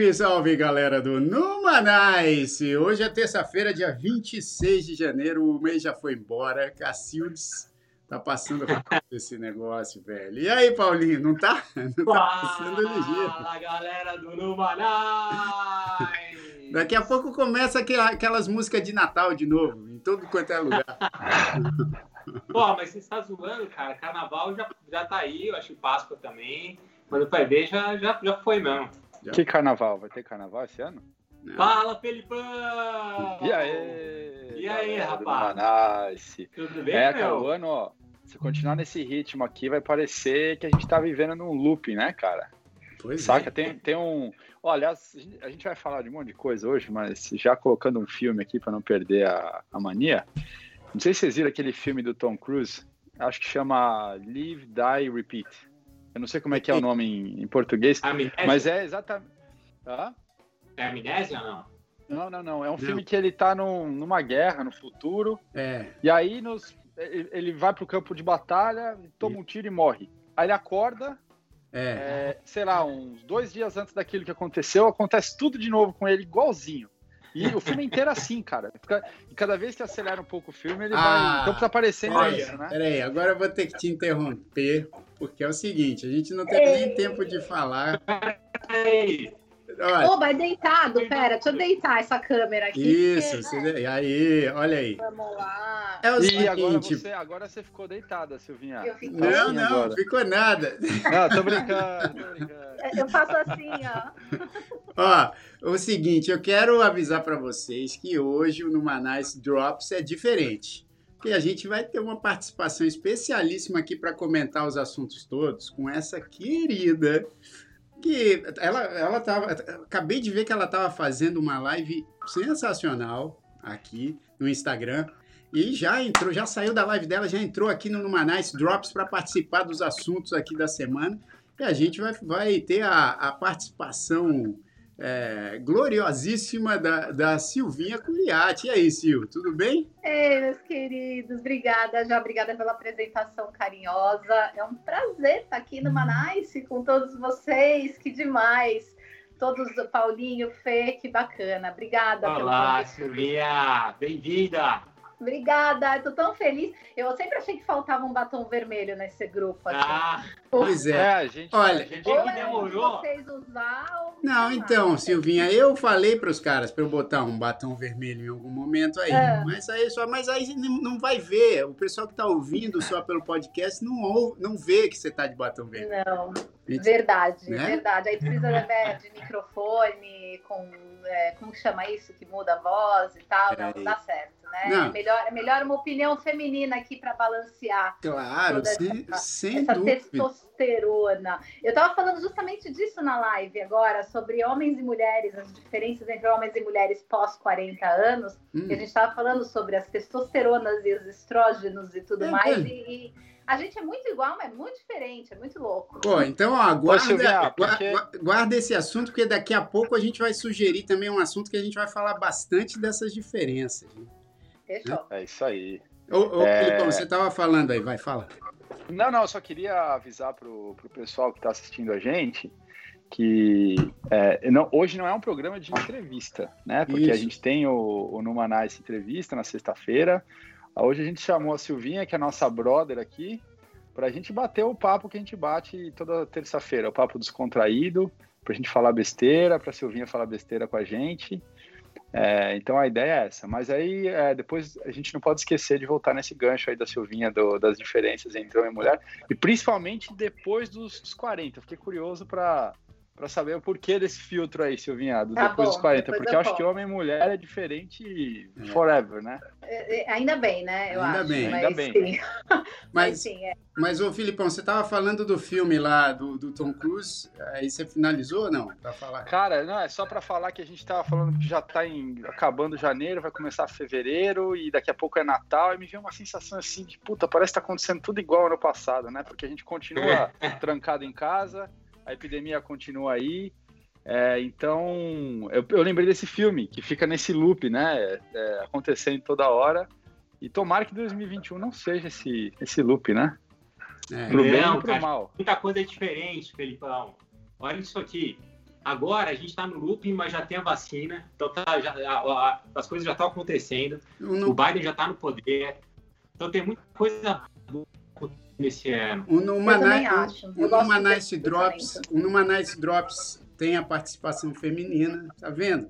Salve, salve galera do Numanice! Hoje é terça-feira, dia 26 de janeiro, o mês já foi embora. Cacildes tá passando esse negócio, velho. E aí, Paulinho, não tá? Não tá passando ligeiro. Fala, galera do Numanice! Daqui a pouco começa aquelas músicas de Natal de novo, em todo quanto é lugar. Pô, mas você está zoando, cara. Carnaval já, já tá aí, eu acho que Páscoa também. Mas o Pai B já, já, já foi mesmo. Que carnaval? Vai ter carnaval esse ano? Não. Fala, Felipão! E aí? E aí, rapaz? Tudo bem, é, meu? o ano, ó, se continuar nesse ritmo aqui, vai parecer que a gente tá vivendo num loop, né, cara? Pois Saca? É. Tem, tem um... Olha, a gente vai falar de um monte de coisa hoje, mas já colocando um filme aqui para não perder a, a mania. Não sei se vocês viram aquele filme do Tom Cruise, acho que chama Live, Die, Repeat. Eu não sei como é que é o nome em, em português, Amnésia? mas é exatamente. Ah? É Amnésia ou não? Não, não, não. É um não. filme que ele tá num, numa guerra no futuro. É. E aí nos, ele vai pro campo de batalha, toma um tiro e morre. Aí ele acorda. É. é. sei lá, uns dois dias antes daquilo que aconteceu, acontece tudo de novo com ele, igualzinho. E o filme inteiro é assim, cara. E cada vez que acelera um pouco o filme, ele ah, vai. Então, tá aparecendo olha, isso, né? Peraí, agora eu vou ter que te interromper, porque é o seguinte: a gente não teve nem tempo de falar. Olha. Ô, vai deitado, pera, deixa eu deitar essa câmera aqui. Isso, porque, você, aí, olha aí. Vamos lá. É o e seguinte, agora você, agora você ficou deitada, Silvinha. Eu fico não, assim não, agora. ficou nada. Não, tô brincando, tô brincando. Eu faço assim, ó. Ó, o seguinte, eu quero avisar para vocês que hoje o Numanais Drops é diferente. Porque a gente vai ter uma participação especialíssima aqui para comentar os assuntos todos com essa querida que ela, ela tava. Acabei de ver que ela estava fazendo uma live sensacional aqui no Instagram. E já entrou, já saiu da live dela, já entrou aqui no Numanais Drops para participar dos assuntos aqui da semana. E a gente vai, vai ter a, a participação é, gloriosíssima da, da Silvinha Curiati. E aí, Sil, tudo bem? Ei, meus queridos, obrigada, já obrigada pela apresentação carinhosa. É um prazer estar aqui no Manice com todos vocês, que demais. Todos, Paulinho, Fê, que bacana. Obrigada. Olá, Silvinha, bem-vinda. Obrigada, eu tô tão feliz. Eu sempre achei que faltava um batom vermelho nesse grupo. Assim. Ah, pois é. é a gente, Olha, a gente ou é demorou. vocês usar ou não, então, Silvinha, eu falei para os caras para eu botar um batom vermelho em algum momento aí, é. mas aí só, mas aí não vai ver. O pessoal que tá ouvindo só pelo podcast não ouve, não vê que você tá de batom vermelho. Não. Verdade, né? verdade. Aí precisa né, de microfone com é, como chama isso que muda a voz e tal, não, não dá certo né? Não. É, melhor, é melhor uma opinião feminina aqui para balancear. Claro, sem, essa, sem essa dúvida. testosterona. Eu estava falando justamente disso na live agora, sobre homens e mulheres, as diferenças entre homens e mulheres pós 40 anos. Hum. a gente estava falando sobre as testosteronas e os estrógenos e tudo é, mais. É. E, e a gente é muito igual, mas é muito diferente, é muito louco. Pô, então, ó, guarda, porque... guarda esse assunto, porque daqui a pouco a gente vai sugerir também um assunto que a gente vai falar bastante dessas diferenças. Fechou. É isso aí. Ô, ô é... Filipão, você estava falando aí, vai, fala. Não, não, eu só queria avisar pro, pro pessoal que está assistindo a gente que é, não, hoje não é um programa de entrevista, né? Porque Isso. a gente tem o, o Numanice Entrevista na sexta-feira. Hoje a gente chamou a Silvinha, que é a nossa brother aqui, para a gente bater o papo que a gente bate toda terça-feira, o papo descontraído, para a gente falar besteira, para a Silvinha falar besteira com a gente. É, então a ideia é essa. Mas aí é, depois a gente não pode esquecer de voltar nesse gancho aí da Silvinha do, das diferenças entre homem e mulher, e principalmente depois dos, dos 40. fiquei curioso para para saber o porquê desse filtro aí, Silvinha, do tá depois bom, dos 40, depois porque eu acho que homem e mulher é diferente é. forever, né? É, é, ainda bem, né? Eu ainda acho, bem, ainda bem. Sim. Mas, mas, sim, é. mas ô Filipão, você estava falando do filme lá do, do, Tom Cruise, aí você finalizou ou não? Para falar? Cara, não, é só para falar que a gente estava falando que já está acabando janeiro, vai começar fevereiro e daqui a pouco é Natal, e me veio uma sensação assim de puta, parece que tá acontecendo tudo igual ano passado, né? Porque a gente continua trancado em casa a epidemia continua aí. É, então, eu, eu, lembrei desse filme, que fica nesse loop, né? É, acontecendo toda hora. E tomara que 2021 não seja esse, esse loop, né? É. Pro bem e pro cara, mal. Muita coisa é diferente, Felipão. Olha isso aqui. Agora a gente está no looping, mas já tem a vacina, então tá, já, a, a, as coisas já estão acontecendo. Não... O Biden já está no poder, então tem muita coisa nesse ano. O Numanice, o, o Numanice Drops, o Numanice Drops tem a participação feminina, tá vendo?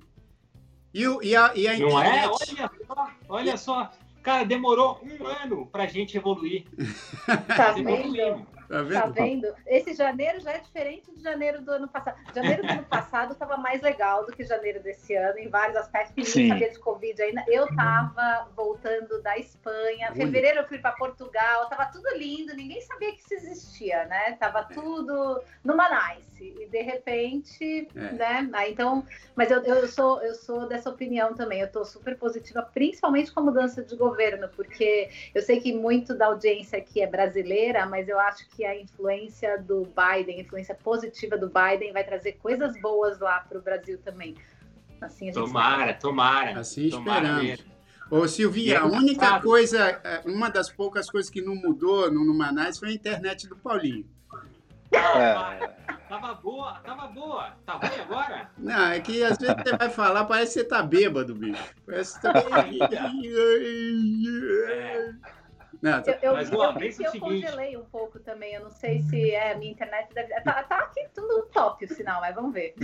E, e, a, e a Não é? Olha só, olha só. Cara, demorou um ano pra gente evoluir. Tá vendo? Tá vendo? Tá vendo? Esse janeiro já é diferente de janeiro do ano passado. Janeiro do ano passado estava mais legal do que janeiro desse ano, em vários aspectos. Ninguém sabia de Covid ainda. Eu estava voltando da Espanha. Fevereiro eu fui para Portugal. Tava tudo lindo. Ninguém sabia que isso existia, né? Tava tudo numa nice. E de repente, é. né? Aí, então, mas eu, eu, sou, eu sou dessa opinião também. Eu estou super positiva, principalmente com a mudança de governo, porque eu sei que muito da audiência aqui é brasileira, mas eu acho que que a influência do Biden, a influência positiva do Biden, vai trazer coisas boas lá para o Brasil também. Assim, tomara, tomara. Assim tomara esperamos. Ô, Silvia, a única coisa, é, uma das poucas coisas que não mudou no Numanais foi a internet do Paulinho. É. Tava boa, tava boa. Tá ruim agora? Não, é que às vezes você vai falar, parece que você tá bêbado, bicho. Parece que você tá... é. Não, tá... eu, Mas, eu, eu, eu seguinte... congelei um pouco também. Eu não sei se é a minha internet deve. Tá, tá aqui tudo top o sinal, mas vamos ver.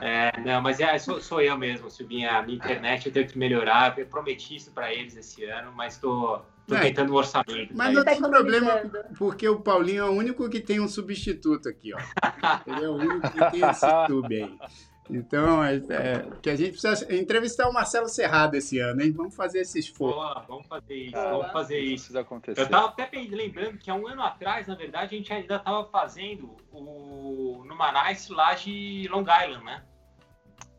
É, não, mas é, sou, sou eu mesmo, Silvinha. A minha internet eu tenho que melhorar. Eu prometi isso para eles esse ano, mas tô, tô é, tentando o orçamento. Mas não tem problema, porque o Paulinho é o único que tem um substituto aqui, ó. Ele é o único que tem esse tube aí. Então, é, é, que a gente precisa entrevistar o Marcelo Serrado esse ano, hein? Vamos fazer esse esforço. Boa, vamos fazer isso, ah, vamos fazer isso. Acontecer. Eu estava até lembrando que há um ano atrás, na verdade, a gente ainda estava fazendo o Numanice lá de Long Island, né?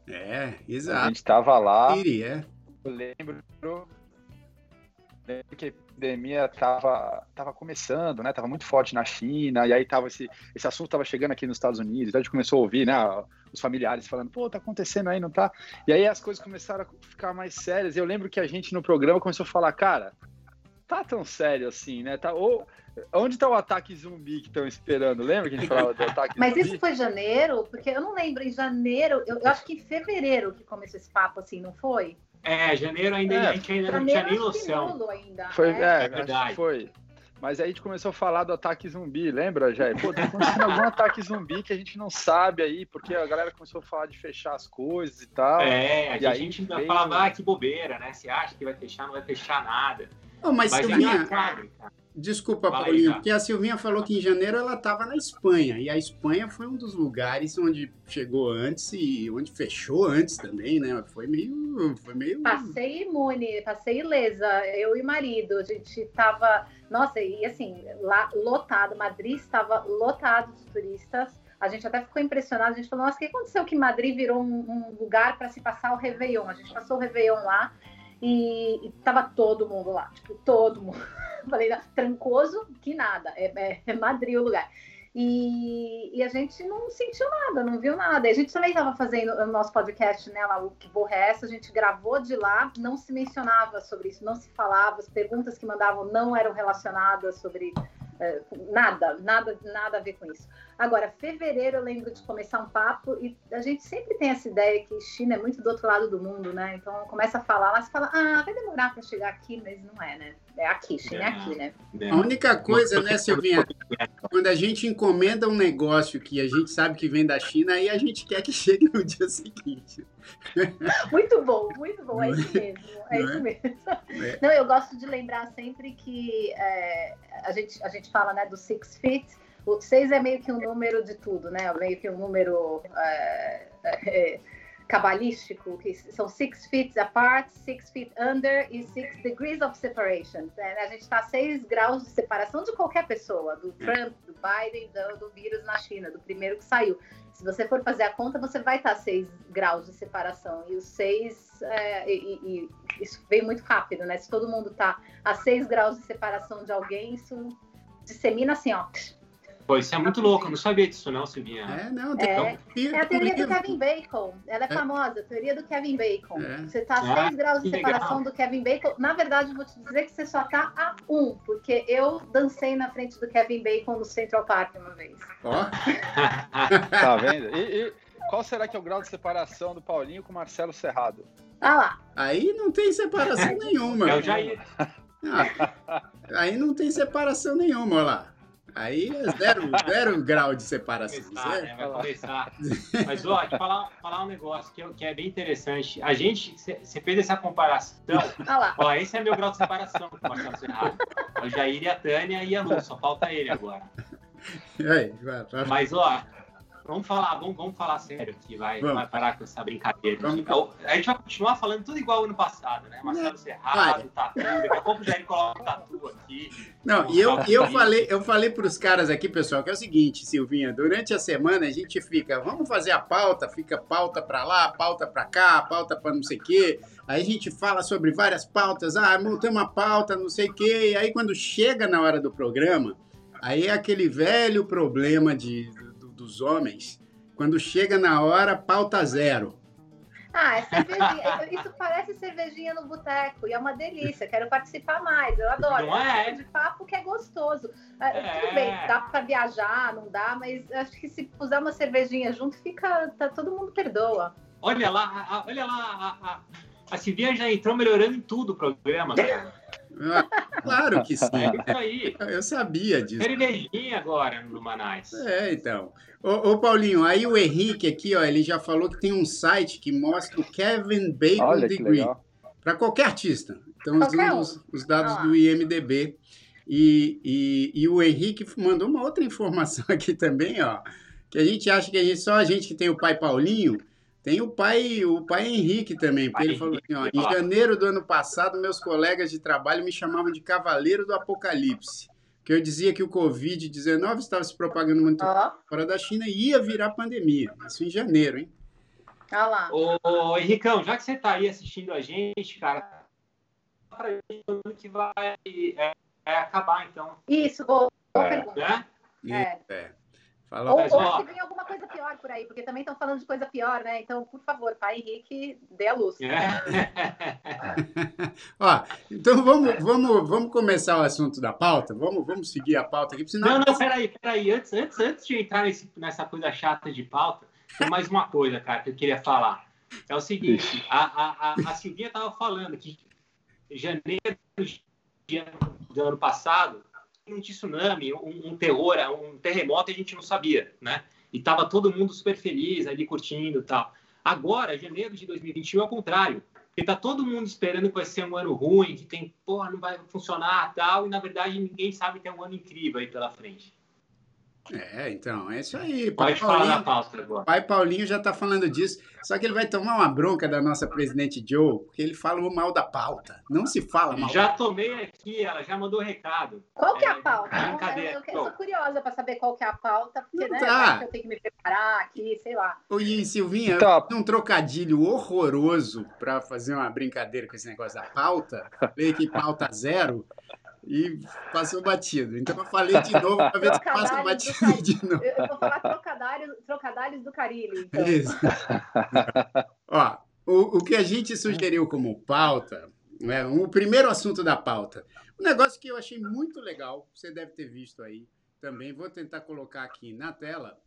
É, exato. A gente estava lá. Iria. Eu lembro, lembro que a epidemia estava tava começando, né? Tava muito forte na China, e aí tava esse, esse assunto estava chegando aqui nos Estados Unidos, então a gente começou a ouvir, né? os familiares falando, pô, tá acontecendo aí, não tá? E aí as coisas começaram a ficar mais sérias. Eu lembro que a gente no programa começou a falar, cara, tá tão sério assim, né? Tá, ou, onde tá o ataque zumbi que estão esperando? Lembra que a gente falava do ataque Mas zumbi? isso foi janeiro? Porque eu não lembro, em janeiro, eu, eu, acho que em fevereiro que começou esse papo assim, não foi? É, janeiro ainda é, a gente ainda não tinha nem noção. Ainda, foi, é, é verdade. Foi. Mas aí a gente começou a falar do ataque zumbi, lembra, Jair? Pô, tá acontecendo algum ataque zumbi que a gente não sabe aí, porque a galera começou a falar de fechar as coisas e tal. É, a e gente ainda veio... falava, ah, que bobeira, né? Você acha que vai fechar, não vai fechar nada. Oh, mas, mas Silvinha, desculpa, Fala Paulinho, porque a Silvinha falou que em janeiro ela estava na Espanha, e a Espanha foi um dos lugares onde chegou antes e onde fechou antes também, né? Foi meio... Foi meio... Passei imune, passei ilesa, eu e marido, a gente tava nossa, e assim, lá lotado, Madrid estava lotado de turistas. A gente até ficou impressionado, a gente falou, nossa, o que aconteceu que Madrid virou um, um lugar para se passar o Réveillon? A gente passou o Réveillon lá e, e tava todo mundo lá, tipo, todo mundo. Falei, trancoso que nada, é, é, é Madrid o lugar. E, e, a gente não sentiu nada, não viu nada. A gente também estava fazendo o nosso podcast, né, lá, o Que Borra é Essa? A gente gravou de lá, não se mencionava sobre isso, não se falava, as perguntas que mandavam não eram relacionadas sobre é, nada, nada, nada a ver com isso. Agora, fevereiro eu lembro de começar um papo e a gente sempre tem essa ideia que China é muito do outro lado do mundo, né? Então começa a falar, mas fala, ah, vai demorar para chegar aqui, mas não é, né? É aqui, China é, é aqui, né? A única coisa, né, Silvinha, quando a gente encomenda um negócio que a gente sabe que vem da China, aí a gente quer que chegue no dia seguinte. Muito bom, muito bom, é isso mesmo, é isso é? mesmo. É. Não, eu gosto de lembrar sempre que é, a, gente, a gente fala, né, do Six Feet, o 6 é meio que um número de tudo, né? Meio que um número é, é, cabalístico, que são six feet apart, six feet under e six degrees of separation. Né? A gente está seis graus de separação de qualquer pessoa, do Trump, do Biden, do, do, vírus na China, do primeiro que saiu. Se você for fazer a conta, você vai estar tá seis graus de separação. E os seis, é, e, e, isso vem muito rápido, né? Se todo mundo está a seis graus de separação de alguém, isso dissemina assim, ó Pô, isso é muito louco, eu não sabia disso não, Silvinha. É, não, é, é a teoria do Kevin Bacon. Ela é, é, famosa, a teoria do Kevin Bacon. É. Você está a 6 ah, graus de separação legal. do Kevin Bacon. Na verdade, eu vou te dizer que você só está a 1, um, porque eu dancei na frente do Kevin Bacon no Central Park uma vez. Ó. Oh. tá vendo? E, e, qual será que é o grau de separação do Paulinho com o Marcelo Serrado? Ah lá. Aí não tem separação nenhuma. Eu já ia. Ah, aí não tem separação nenhuma, olha lá. Aí é zero, zero grau de separação. Começar, né? Vai começar. Mas, ó, te falar, falar um negócio que, que é bem interessante. A gente, você fez essa comparação. Ah lá. Ó, esse é meu grau de separação com o Marcelo Serrado. O Jair e a Tânia e a Lu, só falta ele agora. Aí, vai, vai. Mas, ó, Vamos falar, vamos, vamos falar sério aqui, vai, vamos. vai parar com essa brincadeira. Vamos. A gente vai continuar falando tudo igual ano passado, né? Marcelo Serrado, Tatu, daqui a pouco já ele coloca o Tatu aqui. Não, e eu, eu falei, eu falei para os caras aqui, pessoal, que é o seguinte, Silvinha, durante a semana a gente fica, vamos fazer a pauta, fica pauta para lá, pauta para cá, pauta para não sei o quê. Aí a gente fala sobre várias pautas, ah, montamos uma pauta, não sei o quê. E aí quando chega na hora do programa, aí é aquele velho problema de dos homens, quando chega na hora, pauta zero. Ah, é cervejinha. Isso parece cervejinha no boteco e é uma delícia. Quero participar mais. Eu adoro. Não é? de papo que é gostoso. Ah, É. Tudo bem, dá para viajar, não dá, mas acho que se puser uma cervejinha junto, fica. Tá, todo mundo perdoa. Olha lá, a- a- olha lá, a, Silvinha já entrou melhorando em tudo o programa, cara. Ah, claro que sim. É isso aí. Eu sabia disso. Cervejinha agora no Manais. É, então. Ô, ô, Paulinho, aí o Henrique aqui, ó, ele já falou que tem um site que mostra o Kevin Bacon Olha Degree para qualquer artista. Então, Qualquer usando os, os dados Ah do IMDB. E, e, e o Henrique mandou uma outra informação aqui também, ó, que a gente acha que a gente, só a gente que tem o pai Paulinho, tem o pai, o pai Henrique também, porque Pai ele falou assim, ó, em janeiro do ano passado, meus colegas de trabalho me chamavam de Cavaleiro do Apocalipse, que eu dizia que o Covid-19 estava se propagando muito Ó, fora da China e ia virar pandemia. Isso em janeiro, hein? ó lá. Ô, ô, Henricão, já que você tá aí assistindo a gente, cara, pra gente quando que vai é, é acabar, então, Isso, boa, boa É. pergunta. né? É. É. Fala, Ou, ou se vem alguma coisa pior por aí, porque também estão falando de coisa pior, né? Então, por favor, pai Henrique, dê a luz. É. Ó, então vamos, vamos, vamos começar o assunto da pauta? Vamos, vamos seguir a pauta aqui, porque senão... Não, não, peraí, peraí. Antes, antes, antes de entrar nesse, nessa coisa chata de pauta, tem mais uma coisa, cara, que eu queria falar. É o seguinte, a, a, a, a Silvinha estava falando que janeiro de ano- do ano passado, um tsunami, um, um terror, um terremoto, a gente não sabia, né? E tava todo mundo super feliz ali, curtindo e tal. Agora, janeiro de 2021 é o contrário. Porque tá todo mundo esperando que vai ser um ano ruim, que tem, porra, não vai funcionar tal, e na verdade ninguém sabe que é um ano incrível aí pela frente. É, então, é isso aí. Pai Pode falar da Paulinho, pauta agora. pai Paulinho já está falando disso, só que ele vai tomar uma bronca da nossa presidente Joe, porque ele falou mal da pauta. Não se fala mal. Já tomei aqui, ela já mandou recado. Qual que é a É, pauta? Eu, brincadeira. eu, eu sou curiosa para saber qual que é a pauta, porque, Não né, tá. eu tenho que me preparar aqui, sei lá. Oi, Silvinha, Tá. um trocadilho horroroso para fazer uma brincadeira com esse negócio da pauta. Falei que pauta zero e passou batido. Então eu falei de novo para ver se passa do batido de novo. Eu, vou falar trocadalhos, trocadalhos do Carilho, então. Isso. Ó, o, o que a gente sugeriu como pauta, né, o primeiro assunto da pauta, um negócio que eu achei muito legal, você deve ter visto aí também, vou tentar colocar aqui na tela.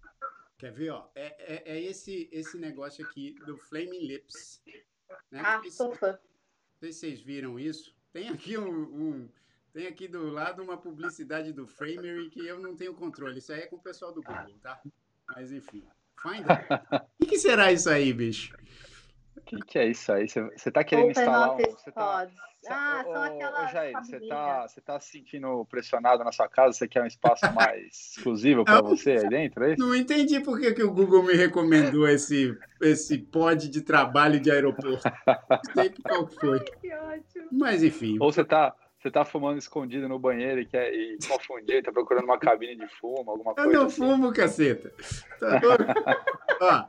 Quer ver, ó? É, é, é esse, esse negócio aqui do Flaming Lips. Né? Ah, não sei se vocês viram isso. Tem aqui um, um- tem aqui do lado uma publicidade do Framery que eu não tenho controle. Isso aí é com o pessoal do Google, tá? Mas enfim. Finder. O que, que será isso aí, bicho? O que, que é isso aí? Você, você tá querendo Open instalar um. Office Você tá, Pods. Ah, Ô, são ô, aquelas ô, Jair, você tá, você tá se sentindo pressionado na sua casa? Você quer um espaço mais exclusivo para você aí dentro? É isso? Não entendi por que, que o Google me recomendou esse, esse pod de trabalho de aeroporto. Não sei qual que foi. Que ótimo. Mas enfim. Ou você tá, você tá fumando escondido no banheiro e, quer, e confundir, tá procurando uma cabine de fumo, alguma Eu coisa não assim. fumo, caceta. Tá ó,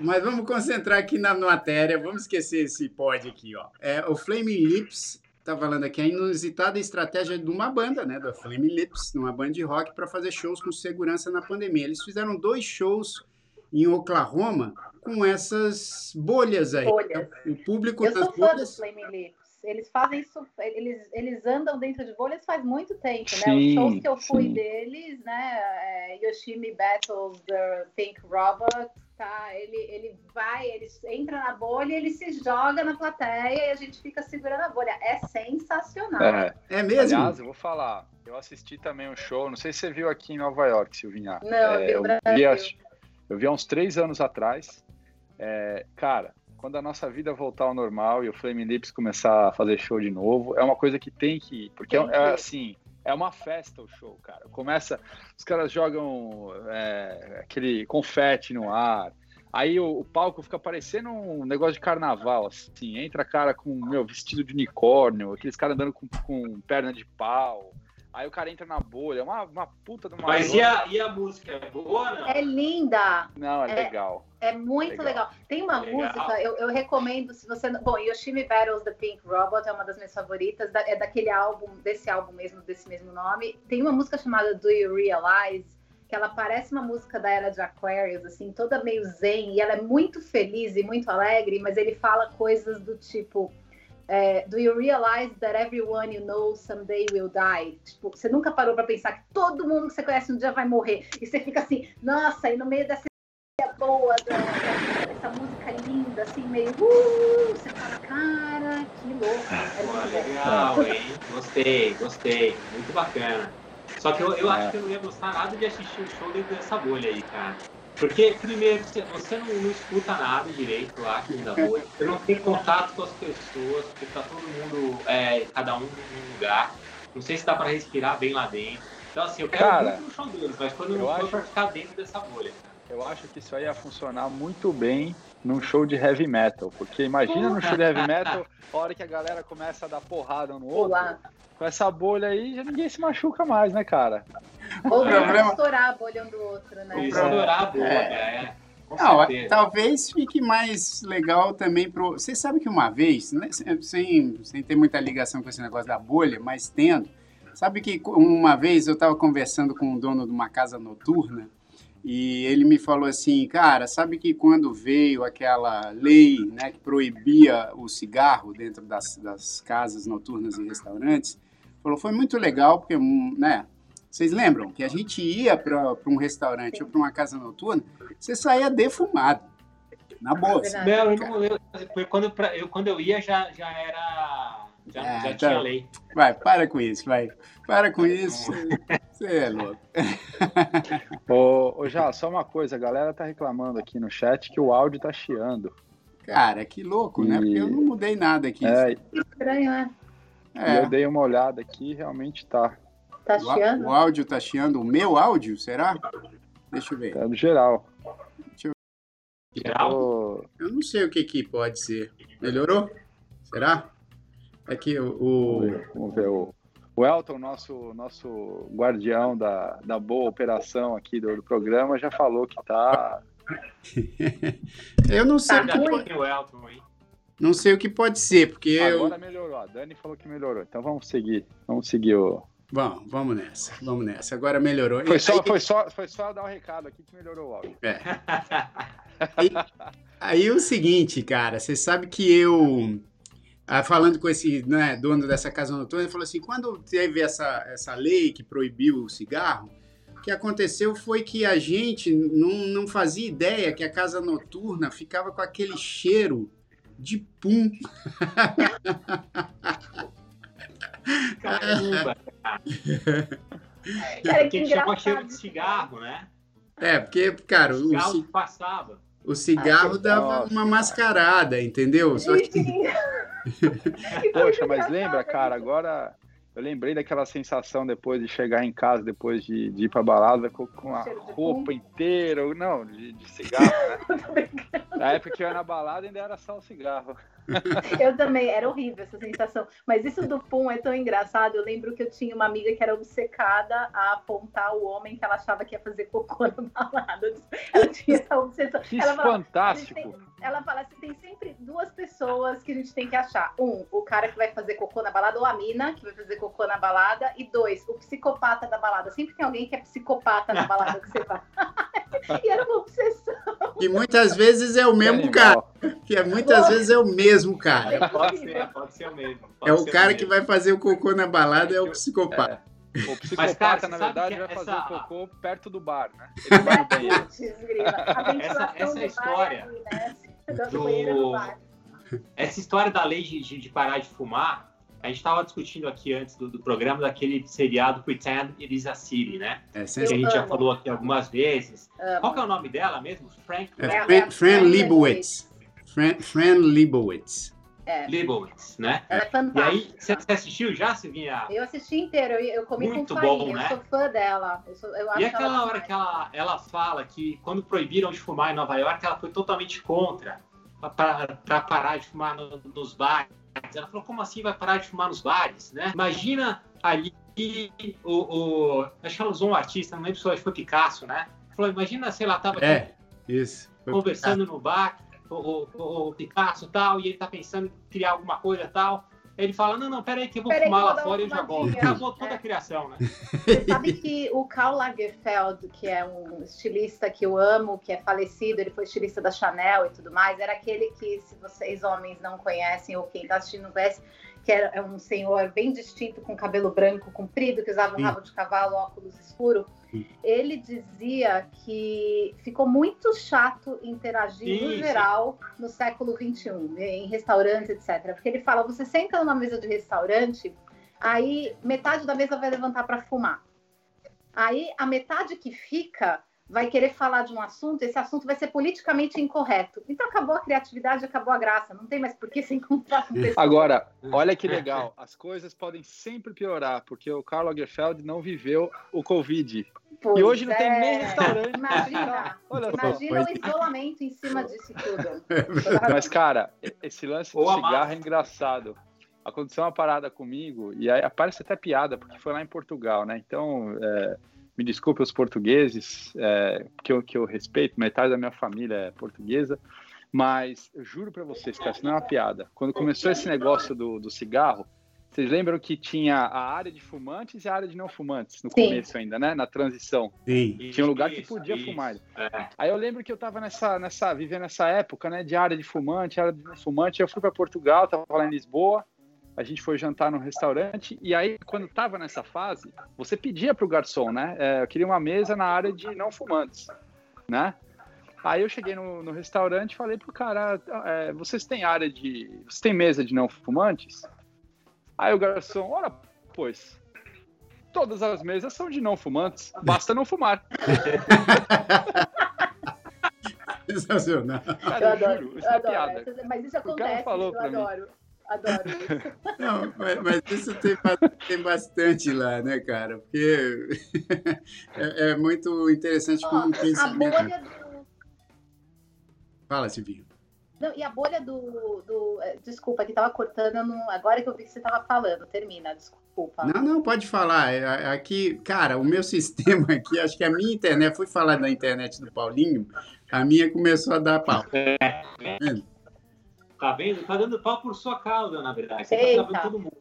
mas vamos concentrar aqui na matéria. Vamos esquecer esse pod aqui, ó. É, o Flaming Lips tá falando aqui a inusitada estratégia de uma banda, né, da Flaming Lips, uma banda de rock para fazer shows com segurança na pandemia. Eles fizeram dois shows em Oklahoma com essas bolhas aí. Bolhas. Então, o público Eu das sou fã bolhas dos Flaming Lips. Eles fazem isso, eles, eles andam dentro de bolhas faz muito tempo, né? Sim, Os shows que eu fui sim. deles, né? é, Yoshimi Battles, The Pink Robot, tá? Ele, ele vai, ele entra na bolha, ele se joga na plateia e a gente fica segurando a bolha. É sensacional. É, é mesmo? Aliás, eu vou falar, eu assisti também um show, não sei se você viu aqui em Nova York, Silvinha. Não, é, eu, vi, eu, vi, eu vi há uns três anos atrás. É, cara, quando a nossa vida voltar ao normal e o Flame Lips começar a fazer show de novo, é uma coisa que tem que ir, porque é, é assim, é uma festa o show, cara. Começa, os caras jogam é, aquele confete no ar. Aí o, o, palco fica parecendo um negócio de carnaval, assim. Entra cara com meu vestido de unicórnio, aqueles caras andando com, com perna de pau. Aí o cara entra na bolha, é uma, uma puta de uma. Mas e a, e a música? É boa? Não? É linda. Não, é, é legal. É muito legal. legal. Tem uma legal. música, eu, eu, recomendo, se você. Bom, Yoshimi Battles The Pink Robot é uma das minhas favoritas, da, é daquele álbum, desse álbum mesmo, desse mesmo nome. Tem uma música chamada Do You Realize? Que ela parece uma música da era de Aquarius, assim, toda meio zen, e ela é muito feliz e muito alegre, mas ele fala coisas do tipo é, do you realize that everyone you know someday will die? Tipo, você nunca parou para pensar que todo mundo que você conhece um dia vai morrer. E você fica assim, nossa, e no meio dessa boa, dessa música linda, assim, meio. Uh, você fala, cara, que louco. É Pô, legal, hein? Gostei, gostei. Muito bacana. Só que eu, eu acho que eu não ia gostar nada de assistir o show dentro dessa bolha aí, cara. Porque, primeiro, você não, não escuta nada direito lá aqui da bolha, você não tem contato com as pessoas, porque tá todo mundo, é, cada um num lugar. Não sei se dá para respirar bem lá dentro. Então, assim, eu quero Cara, muito no show deles, mas quando não for acho... pra ficar dentro dessa bolha. Eu acho que isso aí ia funcionar muito bem num show de heavy metal. Porque imagina no show de heavy metal, a hora que a galera começa a dar porrada no outro. Olá. Com essa bolha aí, já ninguém se machuca mais, né, cara? Ou o problema... estourar a bolha um do outro, né? Estourar a bolha, é. é. Não, talvez fique mais legal também pro. Você sabe que uma vez, né, sem, sem ter muita ligação com esse negócio da bolha, mas tendo, sabe que uma vez eu estava conversando com o dono de uma casa noturna e ele me falou assim, cara, sabe que quando veio aquela lei né, que proibia o cigarro dentro das, das casas noturnas e restaurantes, falou, foi muito legal, porque, né, vocês lembram que a gente ia para um restaurante ou para uma casa noturna, você saía defumado. Na boa. Não, eu não, eu, quando, eu, quando eu ia já, já era já, é, já então, tinha lei. Vai, para com isso, vai. Para com isso. Você é louco. ô, ô, já, só uma coisa, a galera tá reclamando aqui no chat que o áudio tá chiando. Cara, que louco, e... né? Porque eu não mudei nada aqui. É, estranho, né? É. eu dei uma olhada aqui realmente tá. Tá chiando? O áudio tá chiando. O meu áudio, será? Deixa eu ver. Tá no geral. Deixa eu ver. Geral? Eu não sei o que que pode ser. Melhorou? Será? Aqui o. o... Vamos ver o. O Elton, nosso, nosso guardião da, da boa operação aqui do, do programa, já falou que tá. eu não sei. Tá, o que... o Elton, hein? Não sei o que pode ser, porque. Agora eu... melhorou. A Dani falou que melhorou. Então vamos seguir. Vamos seguir o. Bom, vamos nessa. Vamos nessa. Agora melhorou. Foi só, foi só, foi só dar o um recado aqui que melhorou o áudio. É. aí, aí o seguinte, cara, você sabe que eu ah, falando com esse né, dono dessa casa noturna, ele falou assim: quando teve essa, essa lei que proibiu o cigarro, o que aconteceu foi que a gente não, não fazia ideia que a casa noturna ficava com aquele cheiro de pum. Caramba! Cara, porque tinha cheiro de cigarro, né? É, porque, cara, o cigarro o, passava. O cigarro dava uma mascarada, entendeu? Só que... Poxa, mas lembra, cara, agora eu lembrei daquela sensação depois de chegar em casa, depois de, de ir pra balada com, com a roupa inteira, não, de, de cigarro, né? Na época que eu ia na balada ainda era só o cigarro. Eu também, era horrível essa sensação. Mas isso do pum é tão engraçado. Eu lembro que eu tinha uma amiga que era obcecada a apontar o homem que ela achava que ia fazer cocô na balada. Ela tinha essa obsessão. Que ela fantástico. Tem, ela fala assim: tem sempre duas pessoas que a gente tem que achar. Um, o cara que vai fazer cocô na balada, ou a mina que vai fazer cocô na balada. E dois, o psicopata da balada. Sempre tem alguém que é psicopata na balada que você vai. e era uma obsessão. E muitas vezes é o mesmo cara. Que é, muitas vezes é o mesmo cara. Pode ser, pode ser o mesmo. é o cara que vai fazer o cocô na balada, é o psicopata. O psicopata, Mas, cara, na verdade, vai essa... fazer o cocô perto do bar, né? Ele vai no banheiro. essa, essa história né? do... Essa história da lei de, de parar de fumar, a gente estava discutindo aqui antes do, do, programa daquele seriado Pretend It Is a City, né? É, que a gente amo. já falou aqui algumas vezes. Amo. Qual que é o nome dela mesmo? Frank... É, Fran, Fran Lebowitz. Fran, Fran Lebowitz. É. Leibowitz, né? Ela é fantástica. E aí, você assistiu já, Silvinha? Eu assisti inteiro, eu, eu comi Muito com farinha, bom, né? eu sou fã dela. Eu sou, eu e aquela hora que ela, ela fala que quando proibiram de fumar em Nova York, ela foi totalmente contra para parar de fumar no, nos bares. Ela falou, como assim vai parar de fumar nos bares, né? Imagina ali o, o acho que ela usou um artista, não lembro se foi Picasso, né? Falou, imagina, sei lá, tava é, isso, conversando no bar o, o, o Picasso tal, e ele tá pensando em criar alguma coisa tal. Ele fala, não, não, peraí que eu vou peraí fumar lá fora e eu já volto. Acabou toda é. a criação, né? Você sabe que o Karl Lagerfeld, que é um estilista que eu amo, que é falecido, ele foi estilista da Chanel e tudo mais, era aquele que, se vocês homens não conhecem, ou quem tá assistindo não conhece, que era é um senhor bem distinto, com cabelo branco comprido, que usava um rabo de cavalo, óculos escuro ele dizia que ficou muito chato interagir no geral no século XXI, em restaurantes, etc. Porque ele fala: você senta numa mesa de restaurante, aí metade da mesa vai levantar para fumar. Aí a metade que fica vai querer falar de um assunto, esse assunto vai ser politicamente incorreto. Então acabou a criatividade, acabou a graça. Não tem mais por que se encontrar com pessoas. Agora, olha que legal. As coisas podem sempre piorar, porque o Karl Lagerfeld não viveu o Covid. Pois e hoje é. não tem nem é. restaurante. Imagina, imagina o isolamento em cima disso tudo. Mas, cara, esse lance do cigarro é engraçado. Aconteceu uma parada comigo, e aí parece até piada, porque foi lá em Portugal, né? Então, é, me desculpe os portugueses, é, que, eu, que eu respeito, metade da minha família é portuguesa, mas eu juro para vocês, cara, isso não é uma piada. Quando começou esse negócio do, do cigarro, vocês lembram que tinha a área de fumantes e a área de não fumantes no Sim. começo ainda, né? Na transição. Sim. Tinha um lugar que podia isso, fumar. É. Aí eu lembro que eu tava nessa, nessa, vivendo nessa época, né? De área de fumante, área de não fumante. Eu fui para Portugal, tava lá em Lisboa a gente foi jantar num restaurante e aí quando estava nessa fase você pedia para o garçom né é, eu queria uma mesa na área de não fumantes né aí eu cheguei no, no restaurante e falei pro cara é, vocês têm área de vocês têm mesa de não fumantes aí o garçom ora pois todas as mesas são de não fumantes basta não fumar Sensacional. Cara, eu, adoro, juro, isso eu é adoro. Piada. Mas isso acontece, eu adoro. Mim. Adoro. Não, mas, mas, isso tem, tem bastante lá, né, cara? Porque é, é muito interessante oh, como pensamento. A bolha do... Fala, Silvinho. Não, e a bolha do. do é, desculpa, que estava cortando. agora que eu vi que você estava falando. Termina, desculpa. Não, não, pode falar. É, aqui, cara, o meu sistema aqui, acho que a minha internet, fui falar da internet do Paulinho, a minha começou a dar pau. É. Tá vendo? Tá dando pau por sua causa, na verdade. Você tá Eita. tá todo mundo.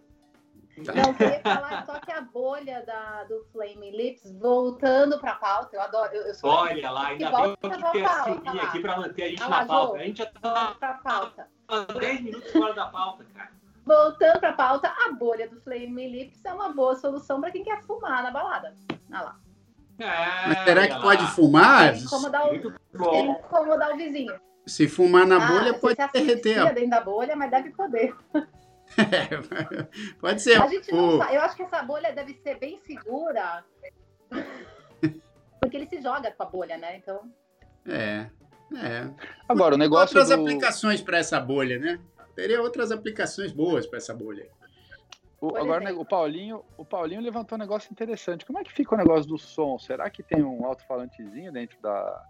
Não, queria falar só que a bolha da, do Flame Lips, voltando para a pauta, eu adoro. Eu, eu Olha lá, ainda bem que tem a Silvinha aqui para manter a gente ah, na pauta. a gente já tá pra pauta. 10 minutos fora da pauta, cara. Voltando para a pauta, a bolha do Flame Lips é uma boa solução para quem quer fumar na balada. Olha lá. É, Mas será que lá. pode fumar? Incomodar o, incomodar o vizinho. Se fumar na ah, bolha, pode derreter. Ó. dentro da bolha, mas deve poder. É, pode ser. A gente não sabe. Eu acho que essa bolha deve ser bem segura. Porque ele se joga com a bolha, né? Então. É. É. Agora, o negócio. Outras do... aplicações para essa bolha, né? Teria outras aplicações boas para essa bolha. O, agora o Paulinho, o Paulinho levantou um negócio interessante. Como é que fica o negócio do som? Será que tem um alto-falantezinho dentro da,